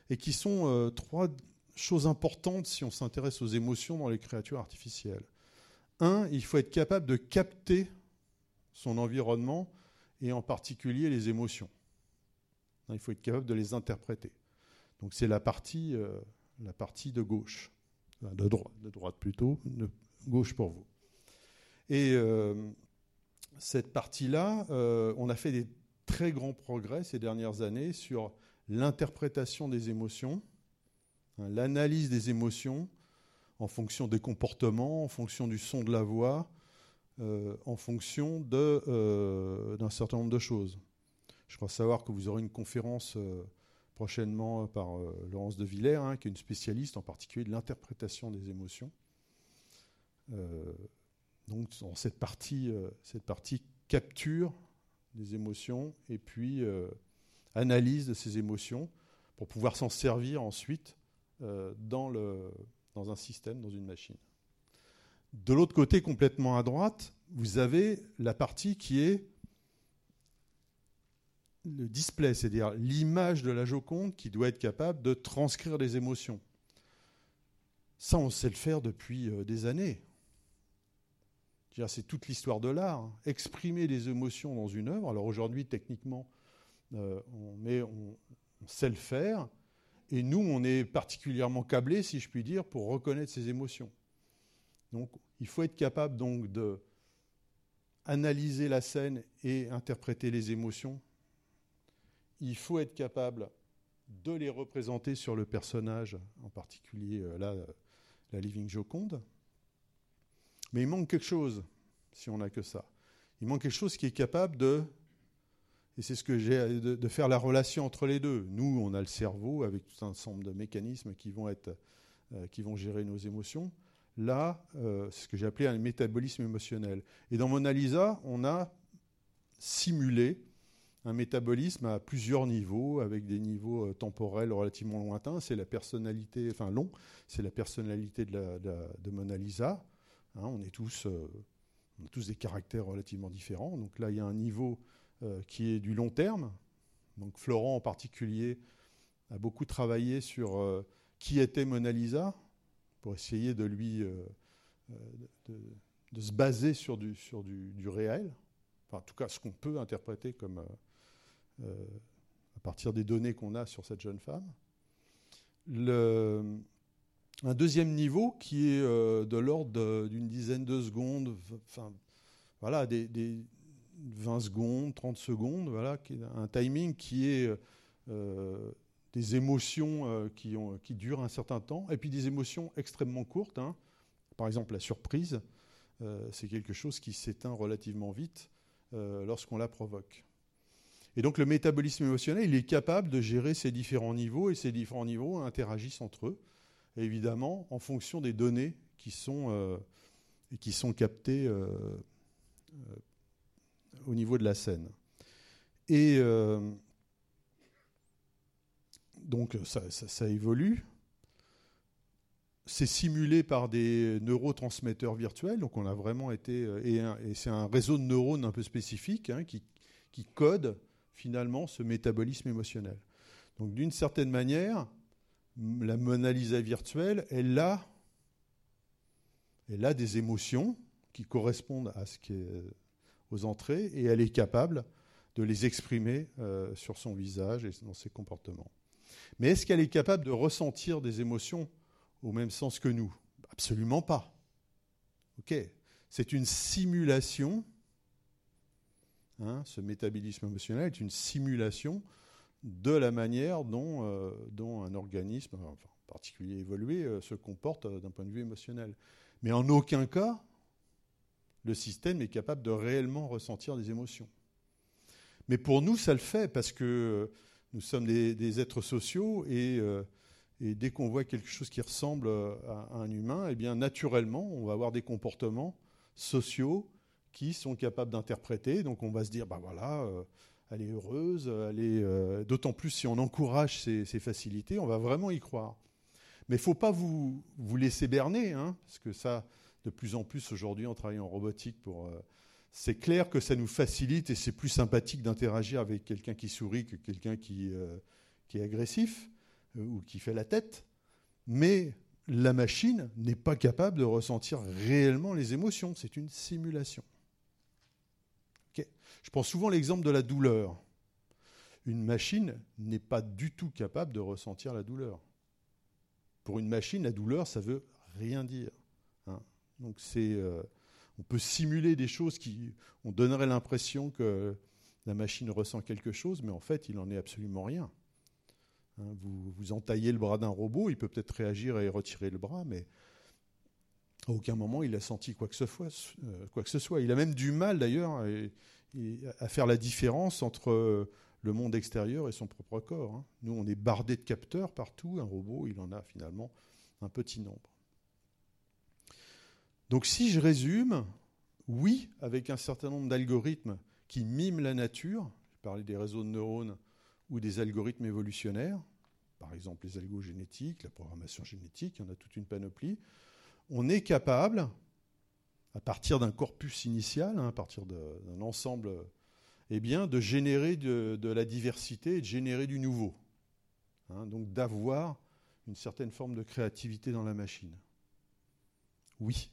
et qui sont euh, trois choses importantes si on s'intéresse aux émotions dans les créatures artificielles. Un, il faut être capable de capter son environnement et en particulier les émotions. Il faut être capable de les interpréter. Donc c'est la partie, la partie de gauche, de droite, de droite plutôt, de gauche pour vous. Et cette partie-là, on a fait des très grand progrès ces dernières années sur l'interprétation des émotions, hein, l'analyse des émotions en fonction des comportements, en fonction du son de la voix, euh, en fonction euh, d'un certain nombre de choses. Je crois savoir que vous aurez une conférence euh, prochainement par Laurence de Villers, hein, qui est une spécialiste en particulier de l'interprétation des émotions. donc, cette partie, cette partie capture des émotions et puis euh, analyse de ces émotions pour pouvoir s'en servir ensuite euh, dans, le, dans un système, dans une machine. De l'autre côté, complètement à droite, vous avez la partie qui est le display, c'est-à-dire l'image de la Joconde qui doit être capable de transcrire des émotions. Ça, on sait le faire depuis euh, des années. C'est toute l'histoire de l'art. Hein. Exprimer des émotions dans une œuvre. Alors aujourd'hui, techniquement, euh, on, sait le faire. Et nous, on est particulièrement câblés, si je puis dire, pour reconnaître ces émotions. Donc, il faut être capable donc de analyser la scène et interpréter les émotions. Il faut être capable de les représenter sur le personnage, en particulier euh, là, la Living Joconde. Mais il manque quelque chose, si on n'a que ça. Il manque quelque chose qui est capable de, et c'est ce que j'ai, de, faire la relation entre les deux. Nous, on a le cerveau avec tout un ensemble de mécanismes qui vont, être, euh, qui vont gérer nos émotions. Là, euh, c'est ce que j'ai appelé un métabolisme émotionnel. Et dans Mona Lisa, on a simulé un métabolisme à plusieurs niveaux, avec des niveaux euh, temporels relativement lointains. C'est la personnalité, enfin long, c'est la personnalité de, de Mona Lisa. Hein, on, est tous, euh, on a tous des caractères relativement différents. Donc là, il y a un niveau euh, qui est du long terme. Donc Florent en particulier a beaucoup travaillé sur qui était Mona Lisa pour essayer de lui de, se baser sur du, sur du, réel. Enfin, en tout cas, ce qu'on peut interpréter comme à partir des données qu'on a sur cette jeune femme. Un deuxième niveau qui est euh, de l'ordre d'une dizaine de secondes, enfin, voilà, des, 20 secondes, 30 secondes, voilà, un timing qui est euh, des émotions euh, qui, durent un certain temps, et puis des émotions extrêmement courtes. Hein. Par exemple, la surprise, c'est quelque chose qui s'éteint relativement vite lorsqu'on la provoque. Et donc le métabolisme émotionnel, il est capable de gérer ces différents niveaux, et ces différents niveaux interagissent entre eux évidemment en fonction des données qui sont, euh, qui sont captés au niveau de la scène. Et donc ça, évolue. C'est simulé par des neurotransmetteurs virtuels, donc on a vraiment été et, c'est un réseau de neurones un peu spécifique hein, qui, qui code finalement ce métabolisme émotionnel. Donc d'une certaine manière, la Mona Lisa virtuelle, elle a, elle a des émotions qui correspondent à ce qui est aux entrées et elle est capable de les exprimer euh, sur son visage et dans ses comportements. Mais est-ce qu'elle est capable de ressentir des émotions au même sens que nous? Absolument pas. Ok, c'est une simulation Hein, ce métabolisme émotionnel est une simulation de la manière dont, euh, un organisme, en particulier évolué, euh, se comporte euh, d'un point de vue émotionnel. Mais en aucun cas, le système est capable de réellement ressentir des émotions. Mais pour nous, ça le fait parce que nous sommes des, êtres sociaux et, et dès qu'on voit quelque chose qui ressemble à, un humain, eh bien naturellement, on va avoir des comportements sociaux qui sont capables d'interpréter. Donc on va se dire, bah voilà, euh, elle est heureuse, elle est, euh, d'autant plus si on encourage ces, facilités, on va vraiment y croire. Mais il ne faut pas vous, laisser berner, hein, parce que ça, de plus en plus aujourd'hui, on travaille en robotique. Euh, c'est clair que ça nous facilite et c'est plus sympathique d'interagir avec quelqu'un qui sourit que quelqu'un qui est agressif ou qui fait la tête. Mais la machine n'est pas capable de ressentir réellement les émotions. C'est une simulation. Je prends souvent l'exemple de la douleur. Une machine n'est pas du tout capable de ressentir la douleur. Pour une machine, la douleur, ça veut rien dire. Hein. Donc euh, on peut simuler des choses qui, on donnerait l'impression que la machine ressent quelque chose, mais en fait, il n'en est absolument rien. Hein, vous, vous entaillez le bras d'un robot, il peut peut-être réagir et retirer le bras, mais à aucun moment il a senti quoi que ce soit. Euh. Il a même du mal d'ailleurs à faire la différence entre euh, le monde extérieur et son propre corps. Hein. Nous, on est bardé de capteurs partout. Un robot, il en a finalement un petit nombre. Donc si je résume, oui, avec un certain nombre d'algorithmes qui miment la nature, je parlais des réseaux de neurones ou des algorithmes évolutionnaires, par exemple les algogénétiques, la programmation génétique, il y en a toute une panoplie, on est capable à partir d'un corpus initial, hein, à partir d'un ensemble, eh bien, de générer de, la diversité et de générer du nouveau. Hein, donc d'avoir une certaine forme de créativité dans la machine. Oui.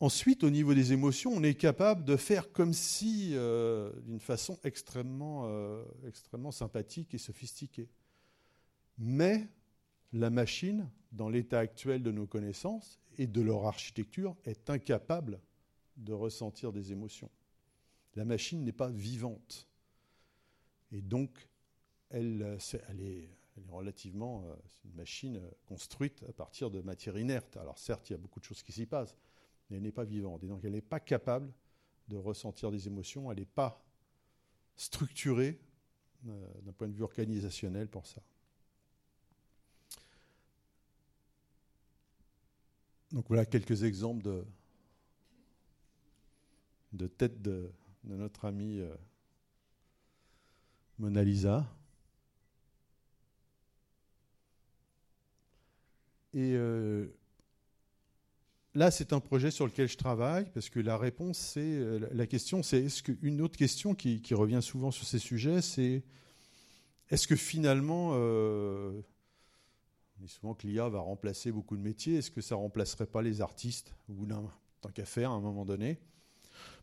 Ensuite, au niveau des émotions, on est capable de faire comme si, euh, d'une façon extrêmement, euh, extrêmement sympathique et sophistiquée. Mais la machine, dans l'état actuel de nos connaissances et de leur architecture, est incapable de ressentir des émotions. La machine n'est pas vivante. Et donc, elle, est, relativement euh, une machine construite à partir de matière inerte. Alors certes, il y a beaucoup de choses qui s'y passent, mais elle n'est pas vivante. Et donc, elle n'est pas capable de ressentir des émotions. Elle n'est pas structurée euh, d'un point de vue organisationnel pour ça. Donc voilà quelques exemples de, de tête de, notre ami euh, Mona Lisa. Et euh, là, c'est un projet sur lequel je travaille parce que la réponse, c'est euh, la question, c'est est-ce qu'une autre question qui, revient souvent sur ces sujets, c'est est-ce que finalement dit souvent que l'IA va remplacer beaucoup de métiers. Est-ce que ça remplacerait pas les artistes ou tant qu'à faire à un moment donné?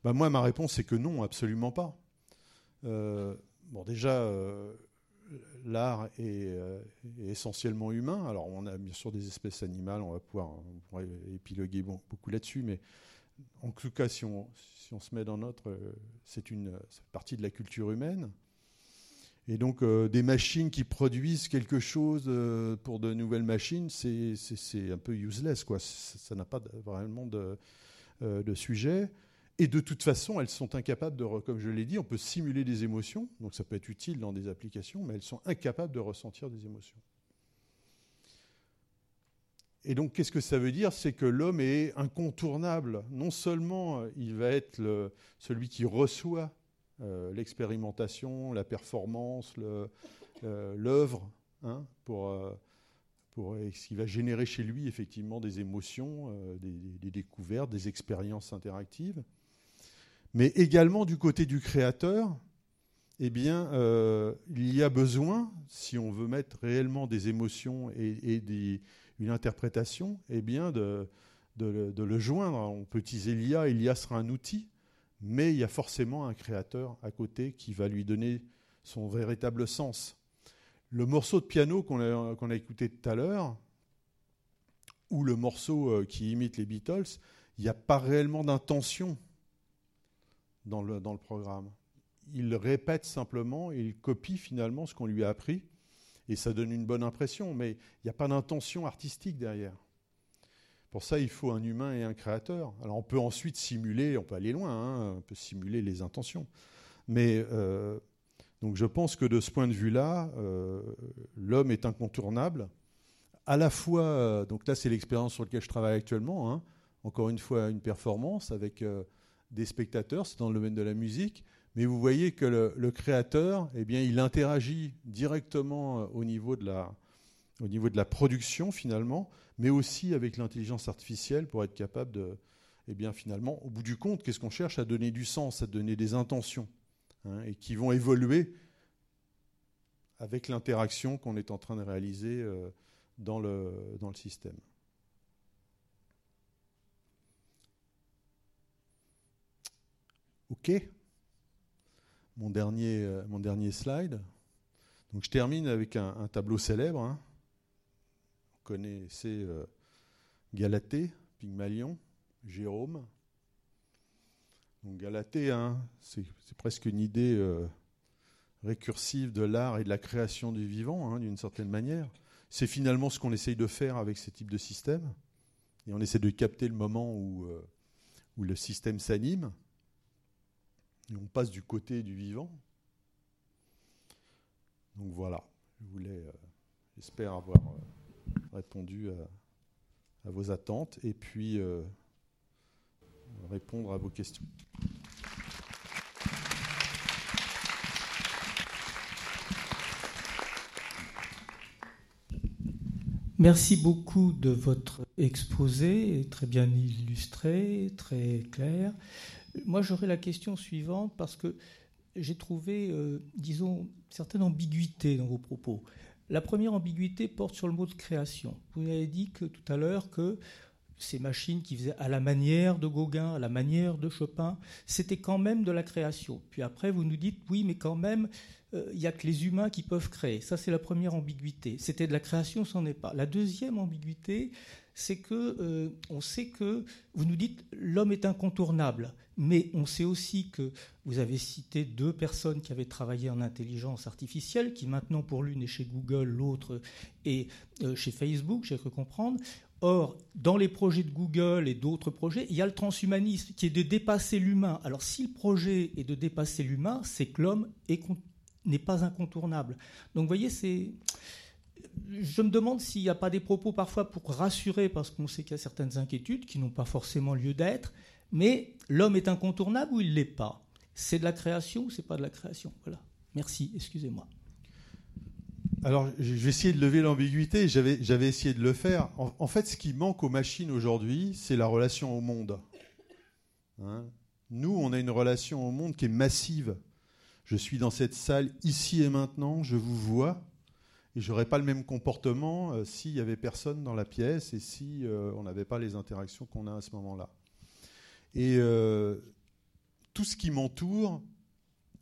Ben Moi, ma réponse est que non, absolument pas. Euh, bon, déjà, euh, l'art euh, est, essentiellement humain. Alors, on a bien sûr des espèces animales, on va pouvoir épiloguer beaucoup là-dessus, mais en tout cas, si on se met dans notre. C'est une partie de la culture humaine. Et donc, euh, des machines qui produisent quelque chose euh, pour de nouvelles machines, c'est un peu useless. Quoi. Ça n'a pas vraiment de, euh, de, sujet. Et de toute façon, elles sont incapables de, comme je l'ai dit, on peut simuler des émotions, donc ça peut être utile dans des applications, mais elles sont incapables de ressentir des émotions. Et donc, qu'est-ce que ça veut dire? C'est que l'homme est incontournable. Non seulement il va être celui qui reçoit euh, l'expérimentation, la performance, l'œuvre, hein, pour, pour ce qui va générer chez lui effectivement des émotions, des, découvertes, des expériences interactives. Mais également du côté du créateur, eh bien, il y a besoin, si on veut mettre réellement des émotions et, une interprétation, eh bien de, de, le joindre. On peut utiliser l'IA, l'IA sera un outil, mais il y a forcément un créateur à côté qui va lui donner son véritable sens. Le morceau de piano qu'on a, écouté tout à l'heure, ou le morceau euh, qui imite les Beatles, il n'y a pas réellement d'intention dans le, dans le programme. Il répète simplement il copie finalement ce qu'on lui a appris et ça donne une bonne impression, mais il n'y a pas d'intention artistique derrière. Pour ça, il faut un humain et un créateur. Alors on peut ensuite simuler, on peut aller loin, hein, on peut simuler les intentions. Mais euh, donc je pense que de ce point de vue-là, euh, l'homme est incontournable. À la fois, euh, donc là c'est l'expérience sur laquelle je travaille actuellement, hein. encore une fois une performance avec des spectateurs, c'est dans le domaine de la musique, mais vous voyez que le, créateur, eh bien, il interagit directement au niveau, de la, au niveau de la production finalement, mais aussi avec l'intelligence artificielle pour être capable de, eh bien, finalement, au bout du compte, qu'est-ce qu'on cherche à donner du sens, à donner des intentions, hein, et qui vont évoluer avec l'interaction qu'on est en train de réaliser euh, dans, le, dans le système. OK mon dernier, euh, mon dernier slide. Donc je termine avec un, tableau célèbre. Hein. Connaissez euh, Galatée, Pygmalion, Jérôme. Donc Galatée, hein, c'est presque une idée euh, récursive de l'art et de la création du vivant, hein, d'une certaine manière. C'est finalement ce qu'on essaye de faire avec ce type de système. Et on essaie de capter le moment où, où le système s'anime on passe du côté du vivant. Donc voilà, je voulais, euh, j'espère avoir euh, répondu à, vos attentes et puis euh, répondre à vos questions. Merci beaucoup de votre exposé, très bien illustré, très clair. Moi, j'aurais la question suivante parce que j'ai trouvé, euh, disons, certaines ambiguïtés dans vos propos. La première ambiguïté porte sur le mot de création. Vous avez dit que tout à l'heure que ces machines qui faisaient à la manière de Gauguin, à la manière de Chopin, c'était quand même de la création. Puis après, vous nous dites, oui, mais quand même, euh, il n'y a que les humains qui peuvent créer. Ça, c'est la première ambiguïté. C'était de la création, c'en est pas. La deuxième ambiguïté, c'est que euh, on sait que vous nous dites l'homme est incontournable, mais on sait aussi que vous avez cité deux personnes qui avaient travaillé en intelligence artificielle, qui maintenant pour l'une est chez Google, l'autre est euh, chez Facebook, j'ai cru comprendre. Or, dans les projets de Google et d'autres projets, il y a le transhumanisme qui est de dépasser l'humain. Alors, si le projet est de dépasser l'humain, c'est que l'homme n'est pas incontournable. Donc, vous voyez, c'est je me demande s'il n'y a pas des propos parfois pour rassurer, parce qu'on sait qu'il y a certaines inquiétudes qui n'ont pas forcément lieu d'être, mais l'homme est incontournable ou il ne l'est pas? C'est de la création ou c'est pas de la création? Voilà. Merci, excusez-moi. Alors, je vais essayer de lever l'ambiguïté. J'avais essayé de le faire. En, fait, ce qui manque aux machines aujourd'hui, c'est la relation au monde. Hein? Nous, on a une relation au monde qui est massive. Je suis dans cette salle ici et maintenant, je vous vois, et j'aurais pas le même comportement euh, s'il y avait personne dans la pièce et si euh, on n'avait pas les interactions qu'on a à ce moment-là. Et euh, tout ce qui m'entoure,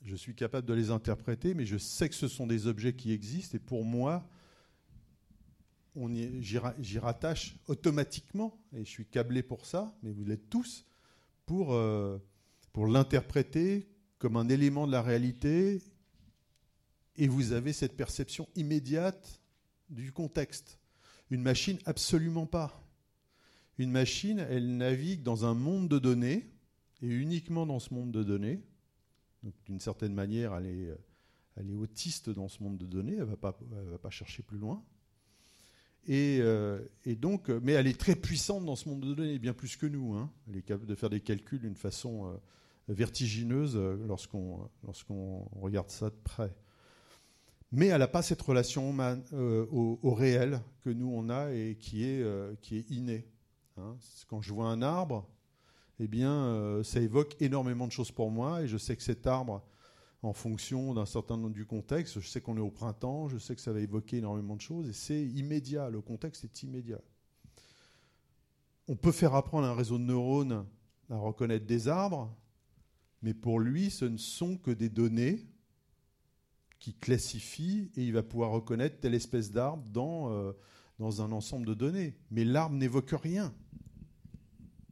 je suis capable de les interpréter, mais je sais que ce sont des objets qui existent et pour moi, j'y rattache automatiquement, et je suis câblé pour ça, mais vous l'êtes tous, pour, pour l'interpréter comme un élément de la réalité et vous avez cette perception immédiate du contexte. Une machine, absolument pas. Une machine, elle navigue dans un monde de données, et uniquement dans ce monde de données. d'une certaine manière, elle est, elle est, autiste dans ce monde de données, elle ne va, pas, va pas chercher plus loin. Et, donc, mais elle est très puissante dans ce monde de données, bien plus que nous. Hein. Elle est capable de faire des calculs d'une façon vertigineuse lorsqu'on lorsqu'on regarde ça de près. Mais elle n'a pas cette relation au, réel que nous on a et qui est, qui est innée. Hein. Quand je vois un arbre, eh bien, euh, ça évoque énormément de choses pour moi. Et je sais que cet arbre, en fonction d'un certain nombre du contexte, je sais qu'on est au printemps, je sais que ça va évoquer énormément de choses. Et c'est immédiat. Le contexte est immédiat. On peut faire apprendre un réseau de neurones à reconnaître des arbres, mais pour lui, ce ne sont que des données qui classifient et il va pouvoir reconnaître telle espèce d'arbre dans, euh, dans un ensemble de données. Mais l'arbre n'évoque rien.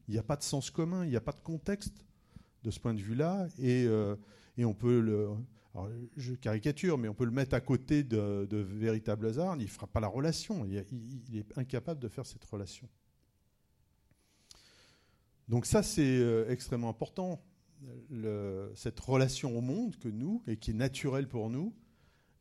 Il n'y a pas de sens commun, il n'y a pas de contexte de ce point de vue-là. Et, euh, on peut le. je caricature, mais on peut le mettre à côté de, véritables hasards. Il ne fera pas la relation. Il, est incapable de faire cette relation. Donc, ça, c'est euh, extrêmement important. Cette relation au monde que nous, et qui est naturelle pour nous,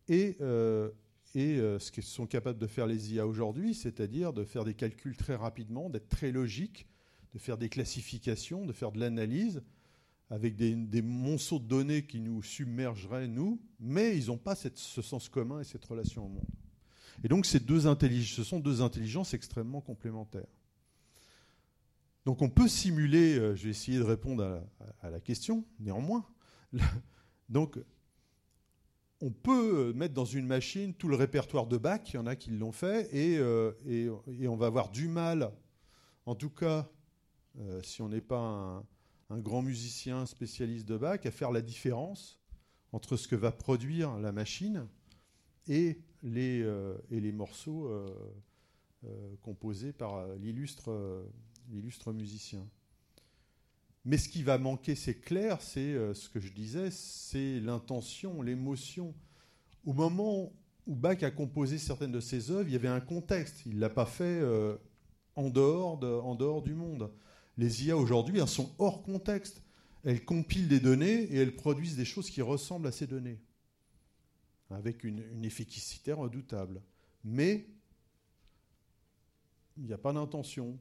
et, euh, et ce que sont capables de faire les IA aujourd'hui, c'est-à-dire de faire des calculs très rapidement, d'être très logiques de faire des classifications, de faire de l'analyse avec des, monceaux de données qui nous submergeraient, nous, mais ils n'ont pas ce sens commun et cette relation au monde. Et donc ces deux ce sont deux intelligences extrêmement complémentaires. Donc on peut simuler, euh, je vais essayer de répondre à, la question, néanmoins. donc on peut mettre dans une machine tout le répertoire de Bach, il y en a qui l'ont fait, et, euh, et, on va avoir du mal, en tout cas euh, si on n'est pas un, grand musicien spécialiste de Bach, à faire la différence entre ce que va produire la machine et les, euh, morceaux euh, composés par l'illustre musicien. Mais ce qui va manquer, c'est clair, c'est ce que je disais, c'est l'intention, l'émotion. Au moment où Bach a composé certaines de ses œuvres, il y avait un contexte. Il ne l'a pas fait en, dehors en dehors du monde les IA aujourd'hui sont hors contexte. Elles compilent des données et elles produisent des choses qui ressemblent à ces données, avec une, efficacité redoutable. Mais il n'y a pas d'intention.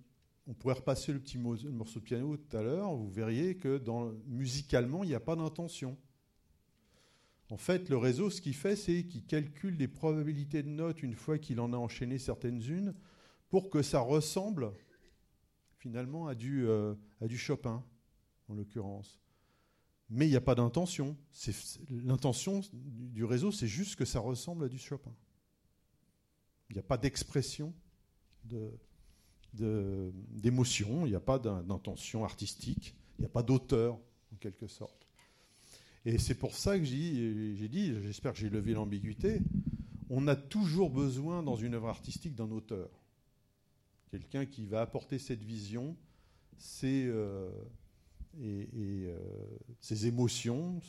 On pourrait repasser le petit morceau de piano tout à l'heure, vous verriez que musicalement, il n'y a pas d'intention. En fait, le réseau, ce qu'il fait, c'est qu'il calcule des probabilités de notes une fois qu'il en a enchaîné certaines-unes pour que ça ressemble finalement à du, euh, à du Chopin, en l'occurrence. Mais il n'y a pas d'intention. L'intention du réseau, c'est juste que ça ressemble à du Chopin. Il n'y a pas d'expression d'émotion, il n'y a pas d'intention artistique, il n'y a pas d'auteur, en quelque sorte. Et c'est pour ça que j'ai dit, j'espère que j'ai levé l'ambiguïté, on a toujours besoin dans une œuvre artistique d'un auteur quelqu'un qui va apporter cette vision, ses, euh, et, euh, ses émotions,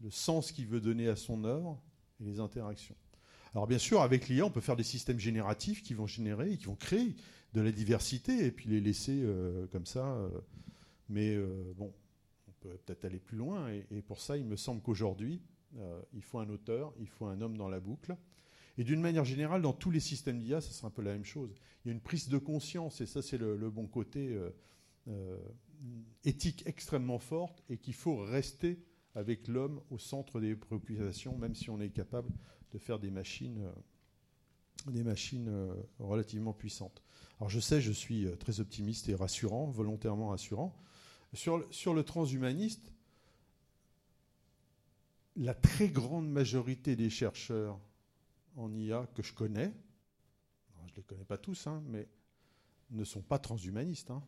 le sens qu'il veut donner à son œuvre et les interactions. Alors bien sûr, avec l'IA, on peut faire des systèmes génératifs qui vont générer, qui vont créer de la diversité et puis les laisser euh, comme ça. mais bon, on peut peut-être aller plus loin. et, pour ça, il me semble qu'aujourd'hui, il faut un auteur, il faut un homme dans la boucle. Et d'une manière générale, dans tous les systèmes d'IA, ça sera un peu la même chose. Il y a une prise de conscience, et ça c'est le, bon côté euh, euh, éthique extrêmement forte, et qu'il faut rester avec l'homme au centre des préoccupations, même si on est capable de faire des machines, euh, des machines relativement puissantes. Alors je sais, je suis très optimiste et rassurant, volontairement rassurant. Sur, le transhumaniste, la très grande majorité des chercheurs en IA que je connais, je ne les connais pas tous, hein, mais ne sont pas transhumanistes. Hein.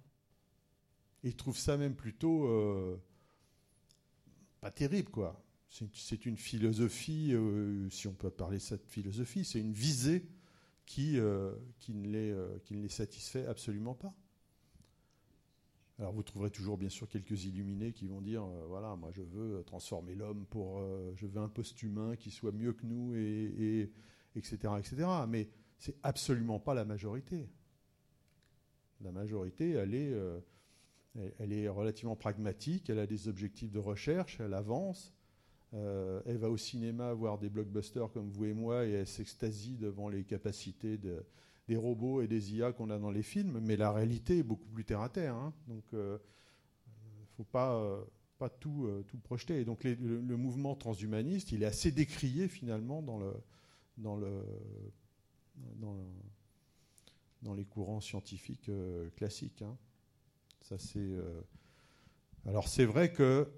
ils trouvent ça même plutôt euh, pas terrible, quoi. C'est une philosophie, euh, si on peut parler de cette philosophie, c'est une visée qui, euh, qui, ne les, qui ne les satisfait absolument pas. Alors vous trouverez toujours bien sûr quelques illuminés qui vont dire voilà moi je veux transformer l'homme pour je veux un post-humain qui soit mieux que nous et, etc. etc. Mais c'est absolument pas la majorité. La majorité, elle est, euh, elle est relativement pragmatique, elle a des objectifs de recherche, elle avance Euh, elle va au cinéma voir des blockbusters comme vous et moi et elle s'extasie devant les capacités des robots et des IA qu'on a dans les films. Mais la réalité est beaucoup plus terre à terre. Hein. Donc, il ne faut pas, tout, projeter. Et donc, le, mouvement transhumaniste, il est assez décrié finalement dans le, dans le, dans, dans les courants scientifiques classiques. Hein. Alors c'est vrai que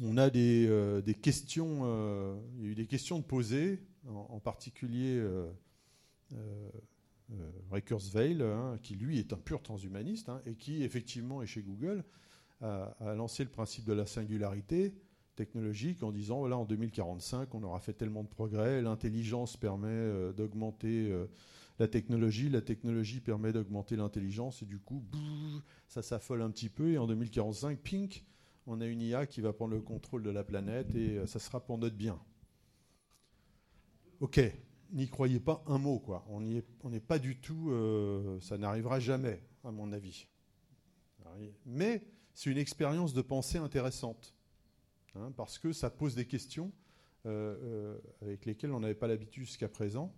on a des, euh, questions, euh, il y a eu des questions de poser, en, particulier euh, Kurzweil, hein, qui lui est un pur transhumaniste hein, et qui effectivement est chez Google, a, lancé le principe de la singularité technologique en disant voilà en 2045 on aura fait tellement de progrès, l'intelligence permet d'augmenter la technologie, la technologie permet d'augmenter l'intelligence et du coup, ça s'affole un petit peu et en 2045, pink, on a une IA qui va prendre le contrôle de la planète et euh, ça sera pour notre bien. Ok, n'y croyez pas un mot, quoi. On n'est pas du tout, euh, ça n'arrivera jamais, à mon avis. Mais c'est une expérience de pensée intéressante, hein, parce que ça pose des questions euh, avec lesquelles on n'avait pas l'habitude jusqu'à présent.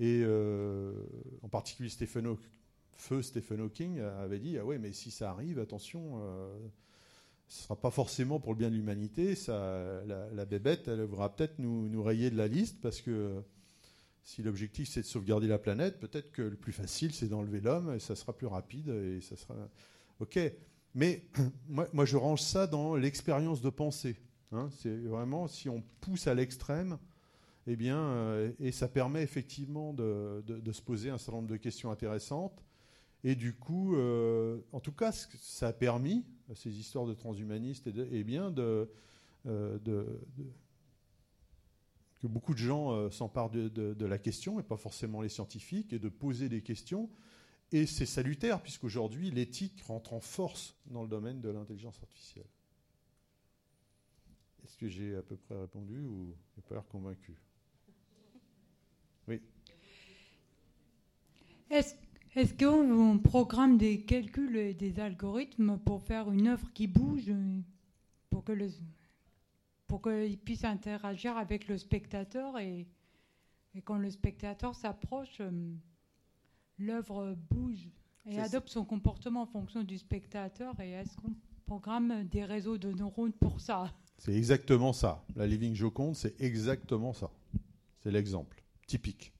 Et en particulier Stephen Feu Stephen Hawking avait dit ah ouais mais si ça arrive attention ce sera pas forcément pour le bien de l'humanité la, la, bébête elle devra peut-être nous, nous, rayer de la liste parce que si l'objectif c'est de sauvegarder la planète peut-être que le plus facile c'est d'enlever l'homme et ça sera plus rapide et ça sera ok mais moi, moi je range ça dans l'expérience de pensée hein. c'est vraiment si on pousse à l'extrême eh bien, euh, et ça permet effectivement de, se poser un certain nombre de questions intéressantes. Et du coup, euh, en tout cas, ça a permis, ces histoires de transhumanistes, et, eh bien euh, de, que beaucoup de gens s'emparent de, la question, et pas forcément les scientifiques, et de poser des questions. Et c'est salutaire, puisqu'aujourd'hui, l'éthique rentre en force dans le domaine de l'intelligence artificielle. Est-ce que j'ai à peu près répondu ou j'ai pas l'air convaincu? Oui. Est-ce qu'on programme des calculs et des algorithmes pour faire une œuvre qui bouge, pour que le, pour qu'il puisse interagir avec le spectateur et, quand le spectateur s'approche, euh, l'œuvre bouge et adopte son comportement en fonction du spectateur Et est-ce qu'on programme des réseaux de neurones pour ça? C'est exactement ça. La Living Joconde, c'est exactement ça. C'est l'exemple typique.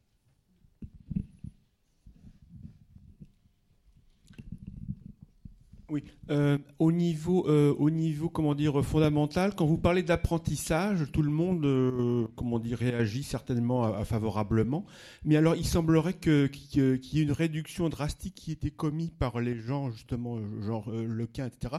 Oui, euh, au niveau, euh, fondamental, quand vous parlez d'apprentissage, tout le monde, euh, comment dire, réagit certainement favorablement. Mais alors, il semblerait qu'il y ait une réduction drastique qui était commise par les gens, justement, genre Lequin, etc.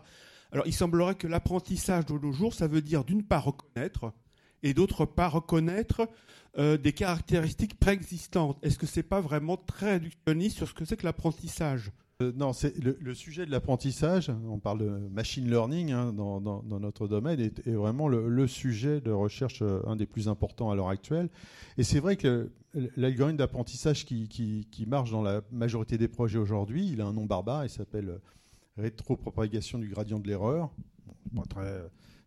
Alors, il semblerait que l'apprentissage de nos jours, ça veut dire d'une part reconnaître, et d'autre part reconnaître des caractéristiques préexistantes. Est-ce que c'est pas vraiment très réductionniste sur ce que c'est que l'apprentissage? Non, c'est le, sujet de l'apprentissage. On parle de machine learning hein, dans, notre domaine est, vraiment le, sujet de recherche euh, un des plus importants à l'heure actuelle. Et c'est vrai que l'algorithme d'apprentissage qui, marche dans la majorité des projets aujourd'hui, il a un nom barbare. Il s'appelle rétropropagation du gradient de l'erreur. Pas très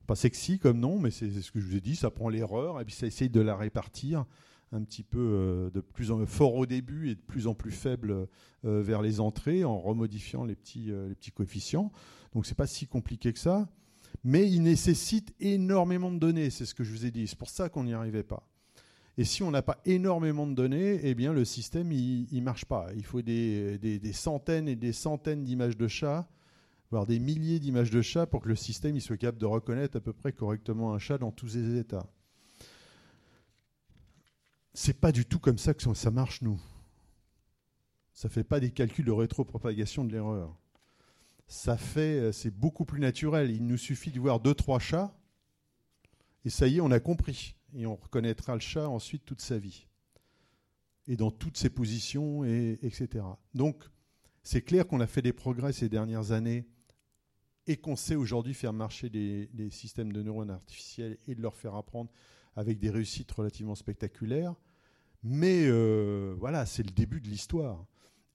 pas sexy comme nom, mais c'est ce que je vous ai dit, ça prend l'erreur et puis ça essaye de la répartir un petit peu euh, de plus en fort au début et de plus en plus faible euh, vers les entrées en remodifiant les petits, euh, les petits coefficients. Donc c'est pas si compliqué que ça, mais il nécessite énormément de données, c'est ce que je vous ai dit. C'est pour ça qu'on n'y arrivait pas. Et si on n'a pas énormément de données, eh bien le système il, ne marche pas. Il faut des, des centaines et des centaines d'images de chats voire des milliers d'images de chats pour que le système il soit capable de reconnaître à peu près correctement un chat dans tous ses états. C'est pas du tout comme ça que ça marche, nous. Ça fait pas des calculs de rétropropagation de l'erreur. Ça fait, euh, c'est beaucoup plus naturel. Il nous suffit de voir deux, trois chats, et ça y est, on a compris. Et on reconnaîtra le chat ensuite toute sa vie. Et dans toutes ses positions, et, etc. Donc, c'est clair qu'on a fait des progrès ces dernières années et qu'on sait aujourd'hui faire marcher des, systèmes de neurones artificiels et de leur faire apprendre avec des réussites relativement spectaculaires. Mais euh, voilà, c'est le début de l'histoire.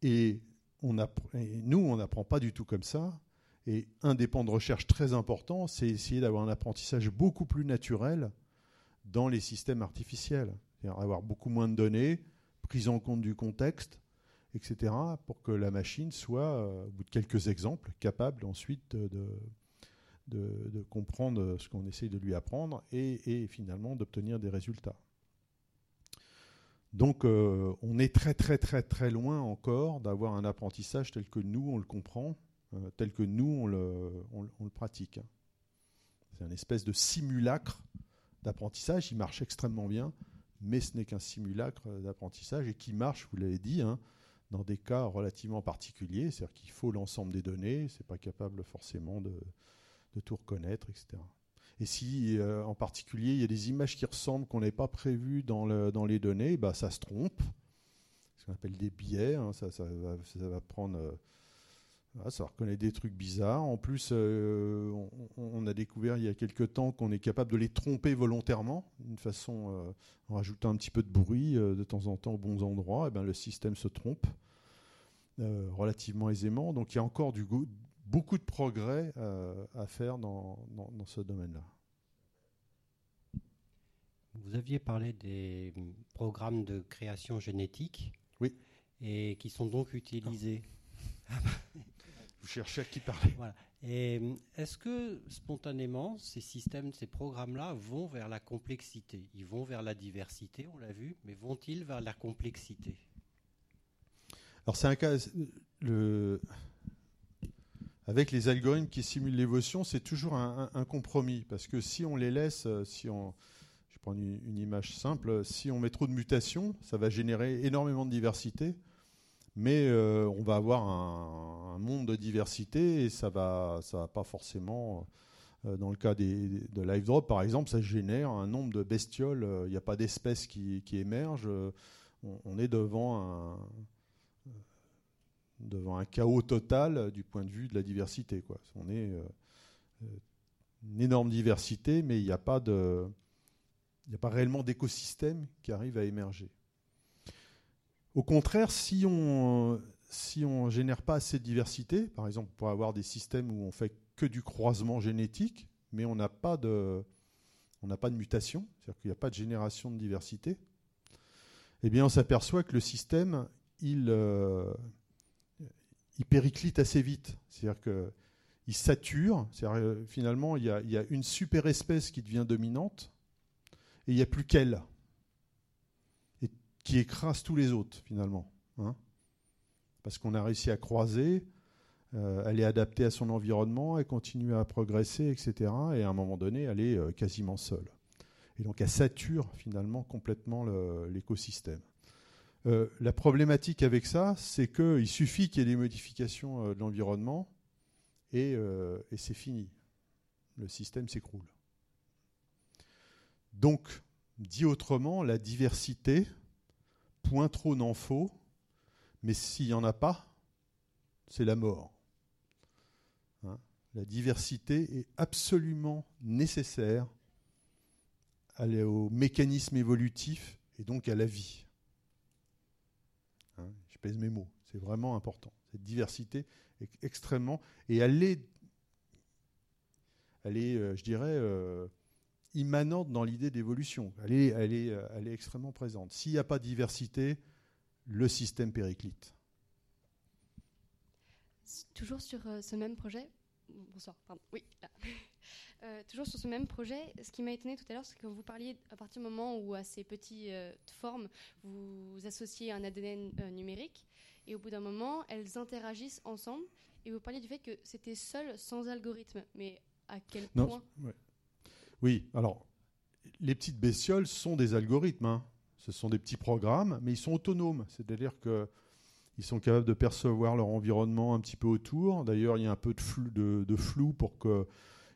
Et, nous, on n'apprend pas du tout comme ça. Et un des pans de recherche très important, c'est essayer d'avoir un apprentissage beaucoup plus naturel dans les systèmes artificiels. C'est-à-dire avoir beaucoup moins de données, prise en compte du contexte, etc., pour que la machine soit, euh, au bout de quelques exemples, capable ensuite de, de, comprendre ce qu'on essaye de lui apprendre et, finalement d'obtenir des résultats. Donc euh, on est très très très très loin encore d'avoir un apprentissage tel que nous on le comprend, euh, tel que nous on le, pratique. C'est un espèce de simulacre d'apprentissage, il marche extrêmement bien, mais ce n'est qu'un simulacre d'apprentissage et qui marche, vous l'avez dit, hein, dans des cas relativement particuliers, c'est-à-dire qu'il faut l'ensemble des données, c'est pas capable forcément de, tout reconnaître, etc. Et si euh, en particulier il y a des images qui ressemblent qu'on n'avait pas prévues dans, dans, les données, bah, ça se trompe. Ce qu'on appelle des biais, hein, ça, va, prendre. Euh, ça reconnaît des trucs bizarres. En plus, euh, on, a découvert il y a quelque temps qu'on est capable de les tromper volontairement, d'une façon en rajoutant un petit peu de bruit de temps en temps aux bons endroits. Et ben, le système se trompe. Relativement aisément. Donc il y a encore du, beaucoup de progrès euh, à faire dans, ce domaine-là. Vous aviez parlé des programmes de création génétique. Oui. Et qui sont donc utilisés. Vous cherchez à qui parler. Voilà. Et est-ce que spontanément, ces systèmes, ces programmes-là vont vers la complexité? Ils vont vers la diversité, on l'a vu, mais vont-ils vers la complexité? Alors c'est un cas. Le, avec les algorithmes qui simulent l'évolution, c'est toujours un, compromis. Parce que si on les laisse, euh, si on, je prends une, une, image simple, si on met trop de mutations, ça va générer énormément de diversité. Mais euh, on va avoir un, monde de diversité et ça va, ça va pas forcément. Euh, dans le cas des, de LiveDrop, par exemple, ça génère un nombre de bestioles. Il n'y a pas d'espèces qui, qui, émergent. on, est devant un, devant un chaos total du point de vue de la diversité. Quoi. On est euh, euh, une énorme diversité, mais il n'y a pas a pas réellement d'écosystème qui arrive à émerger. Au contraire, si on si on génère pas assez de diversité, par exemple, pour avoir des systèmes où on fait que du croisement génétique, mais on n'a pas de on n'a pas de mutation, c'est-à-dire qu'il n'y a pas de génération de diversité, eh bien, on s'aperçoit que le système, il, euh, il périclite assez vite. C'est-à-dire qu'il sature. Euh, finalement, il y, a, une super espèce qui devient dominante et il n'y a plus qu'elle. Et qui écrase tous les autres, finalement. Hein. Parce qu'on a réussi à croiser, euh, elle est adaptée à son environnement, elle continue à progresser, etc. Et à un moment donné, elle est euh, quasiment seule. Et donc elle sature finalement complètement l'écosystème. Euh, la problématique avec ça, c'est qu'il suffit qu'il y ait des modifications euh, de l'environnement euh, et, c'est fini. Le système s'écroule. Donc, dit autrement, la diversité, point trop n'en faut, mais s'il n'y en a pas, c'est la mort. Hein? la diversité est absolument nécessaire au mécanisme évolutif et donc à la vie. Pèse mes mots. C'est vraiment important. Cette diversité est extrêmement. Et elle est, elle est euh, je dirais, euh, immanente dans l'idée d'évolution. Elle est, elle, est, euh, elle est extrêmement présente. S'il n'y a pas de diversité, le système périclite. Toujours sur ce même projet? Bonsoir, pardon. Oui, là. Euh, toujours sur ce même projet, ce qui m'a étonné tout à l'heure, c'est que vous parliez à partir du moment où à ces petites euh, formes, vous associez un ADN euh, numérique, et au bout d'un moment, elles interagissent ensemble, et vous parliez du fait que c'était seul, sans algorithme. Mais à quel point Oui, alors, les petites bestioles sont des algorithmes. Hein. Ce sont des petits programmes, mais ils sont autonomes. C'est-à-dire que ils sont capables de percevoir leur environnement un petit peu autour. D'ailleurs, il y a un peu de flou, de, de flou pour que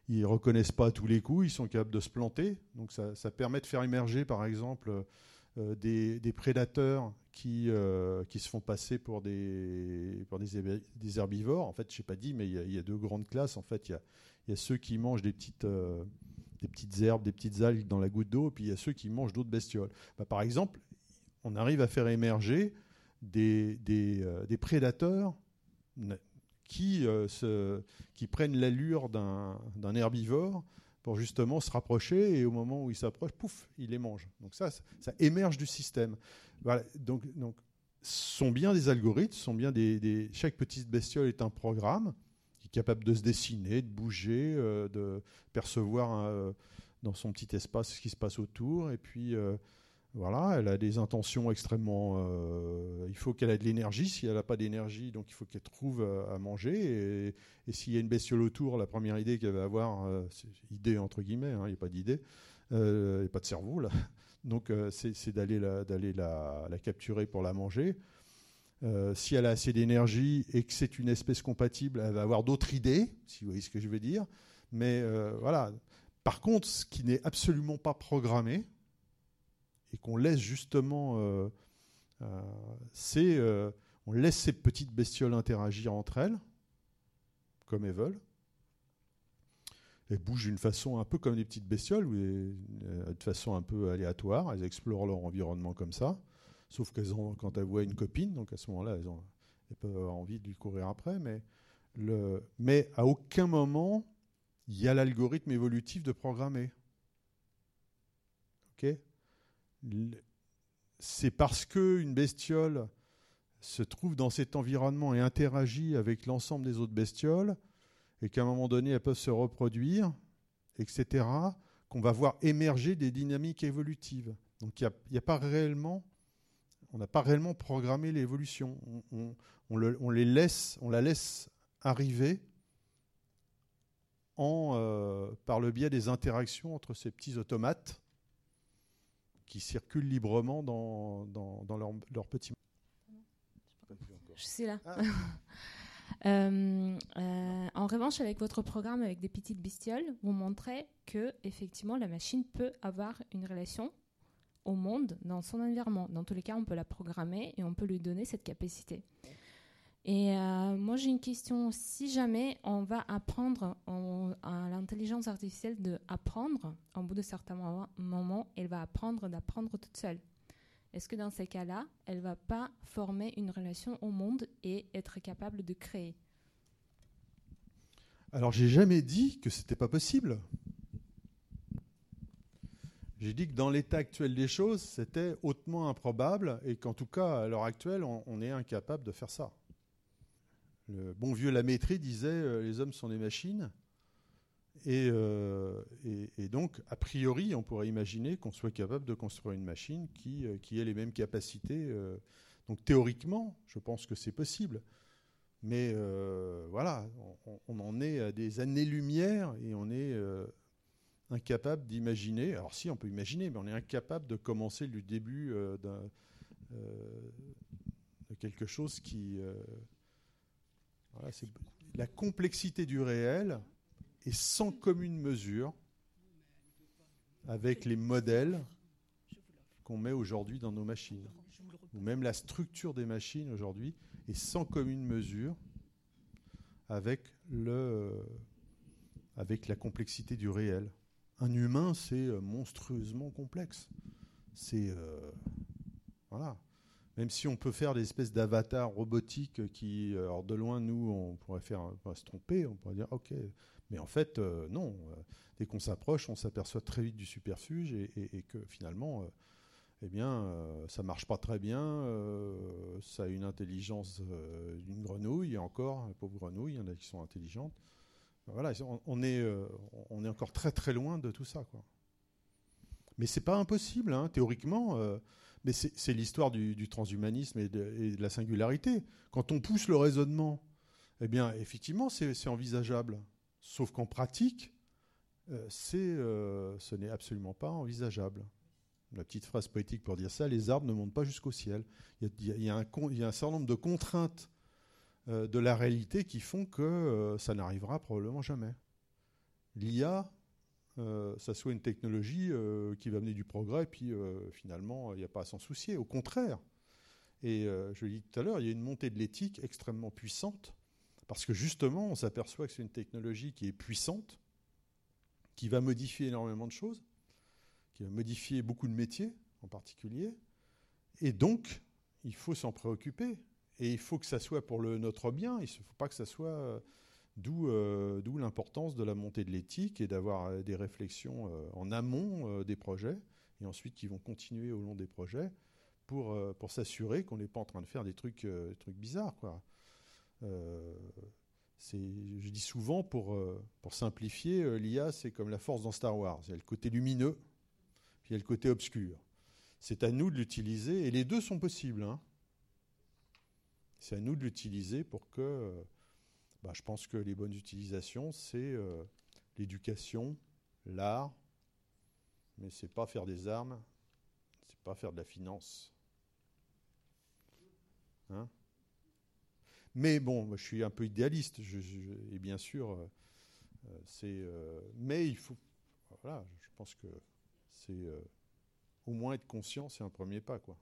ils reconnaissent pas tous les coups, ils sont capables de se planter. Donc ça, permet de faire émerger, par exemple, euh, des, prédateurs qui, euh, qui se font passer pour des, pour des, herbivores. En fait, je sais pas dit, mais il y, a, deux grandes classes. En fait, il y a, ceux qui mangent des petites, euh, des petites herbes, des petites algues dans la goutte d'eau, et puis il y a ceux qui mangent d'autres bestioles. Bah, par exemple, on arrive à faire émerger des, des prédateurs qui, se, qui prennent l'allure d'un herbivore pour justement se rapprocher et au moment où il s'approche, pouf, il les mange. Donc ça, ça émerge du système. Donc, donc, sont bien des algorithmes, sont bien des, chaque petite bestiole est un programme qui est capable de se dessiner, de bouger, euh, de percevoir euh, dans son petit espace ce qui se passe autour, et puis euh, voilà, elle a des intentions extrêmement. Euh, il faut qu'elle ait de l'énergie. Si elle n'a pas d'énergie, donc il faut qu'elle trouve euh, à manger. Et, s'il y a une bestiole autour, la première idée qu'elle va avoir, euh, c'est idée entre guillemets, hein, il n'y a pas d'idée, il n'y a pas de cerveau là. Donc c'est d'aller la, la, la, capturer pour la manger. si elle a assez d'énergie et que c'est une espèce compatible, elle va avoir d'autres idées, si vous voyez ce que je veux dire. Mais voilà. Par contre, ce qui n'est absolument pas programmé, et qu'on laisse justement, euh, euh, c'est, euh, on laisse ces petites bestioles interagir entre elles, comme elles veulent. Elles bougent d'une façon un peu comme des petites bestioles, de façon un peu aléatoire. Elles explorent leur environnement comme ça. Sauf qu'elles ont, quand elles voient une copine, donc à ce moment-là, elles, ont, elles envie de lui courir après. Mais, mais à aucun moment, il y a l'algorithme évolutif de programmer. OK? C'est parce qu'une bestiole se trouve dans cet environnement et interagit avec l'ensemble des autres bestioles, et qu'à un moment donné, elles peuvent se reproduire, etc., qu'on va voir émerger des dynamiques évolutives. Donc il n'y a, pas réellement, on n'a pas réellement programmé l'évolution. On, laisse, on la laisse arriver euh, par le biais des interactions entre ces petits automates qui circulent librement dans, dans, dans leur, leur, petit. Je suis là. Ah. Euh, euh, en revanche, avec votre programme avec des petites bestioles, vous montrez que effectivement la machine peut avoir une relation au monde dans son environnement. Dans tous les cas, on peut la programmer et on peut lui donner cette capacité. Et euh, moi, j'ai une question. Si jamais on va apprendre à l'intelligence artificielle d'apprendre, au bout de certains moments, elle va apprendre d'apprendre toute seule. Est-ce que dans ces cas-là, elle va pas former une relation au monde et être capable de créer? Alors, j'ai jamais dit que c'était pas possible. J'ai dit que dans l'état actuel des choses, c'était hautement improbable et qu'en tout cas, à l'heure actuelle, on est incapable de faire ça. Le bon vieux Lamétrie disait euh, les hommes sont des machines. Euh, et, donc, a priori, on pourrait imaginer qu'on soit capable de construire une machine qui, euh, ait les mêmes capacités. donc, théoriquement, je pense que c'est possible. Mais voilà, on, en est à des années-lumière et on est incapable d'imaginer. Alors, si, on peut imaginer, mais on est incapable de commencer le début de quelque chose qui la complexité du réel est sans commune mesure avec les modèles qu'on met aujourd'hui dans nos machines. Ou même la structure des machines aujourd'hui est sans commune mesure avec, la complexité du réel. Un humain, c'est monstrueusement complexe. C'est. Euh, voilà même si on peut faire des espèces d'avatars robotiques qui, alors de loin, nous, on pourrait se tromper, on pourrait dire, ok, mais en fait, euh, non. Euh, dès qu'on s'approche, on s'aperçoit très vite du superfuge et, que finalement, euh, eh bien, ça marche pas très bien. ça a une intelligence d'une grenouille, encore, pauvre grenouille, il y en a qui sont intelligentes. Voilà, on, est, on est encore très très loin de tout ça, quoi. Mais c'est pas impossible, hein, théoriquement. Mais c'est l'histoire du, transhumanisme et de, la singularité. Quand on pousse le raisonnement, eh bien, effectivement, c'est envisageable. Sauf qu'en pratique, euh, euh, ce n'est absolument pas envisageable. La petite phrase poétique pour dire ça, les arbres ne montent pas jusqu'au ciel. Il y, a, un, certain nombre de contraintes euh, de la réalité qui font que ça n'arrivera probablement jamais. L'IA euh, ça soit une technologie euh, qui va amener du progrès, puis euh, finalement, il n'y a pas à s'en soucier. Au contraire. Et je l'ai dit tout à l'heure, il y a une montée de l'éthique extrêmement puissante, parce que justement, on s'aperçoit que c'est une technologie qui est puissante, qui va modifier énormément de choses, qui va modifier beaucoup de métiers en particulier. Et donc, il faut s'en préoccuper. et il faut que ça soit pour notre bien. Il ne faut pas que ça soit D'où l'importance de la montée de l'éthique et d'avoir des réflexions en amont des projets et ensuite qui vont continuer au long des projets pour, pour s'assurer qu'on n'est pas en train de faire des trucs, trucs bizarres. Quoi. je dis souvent, pour, pour simplifier, l'IA, c'est comme la force dans Star Wars. Il y a le côté lumineux, puis il y a le côté obscur. C'est à nous de l'utiliser, et les deux sont possibles. Hein. C'est à nous de l'utiliser pour que bah, je pense que les bonnes utilisations, c'est euh, l'éducation, l'art, mais c'est pas faire des armes, c'est pas faire de la finance. Hein? Mais bon, je suis un peu idéaliste, et bien sûr, euh, euh, c'est. mais il faut. Voilà, je pense que c'est au moins être conscient, c'est un premier pas, quoi.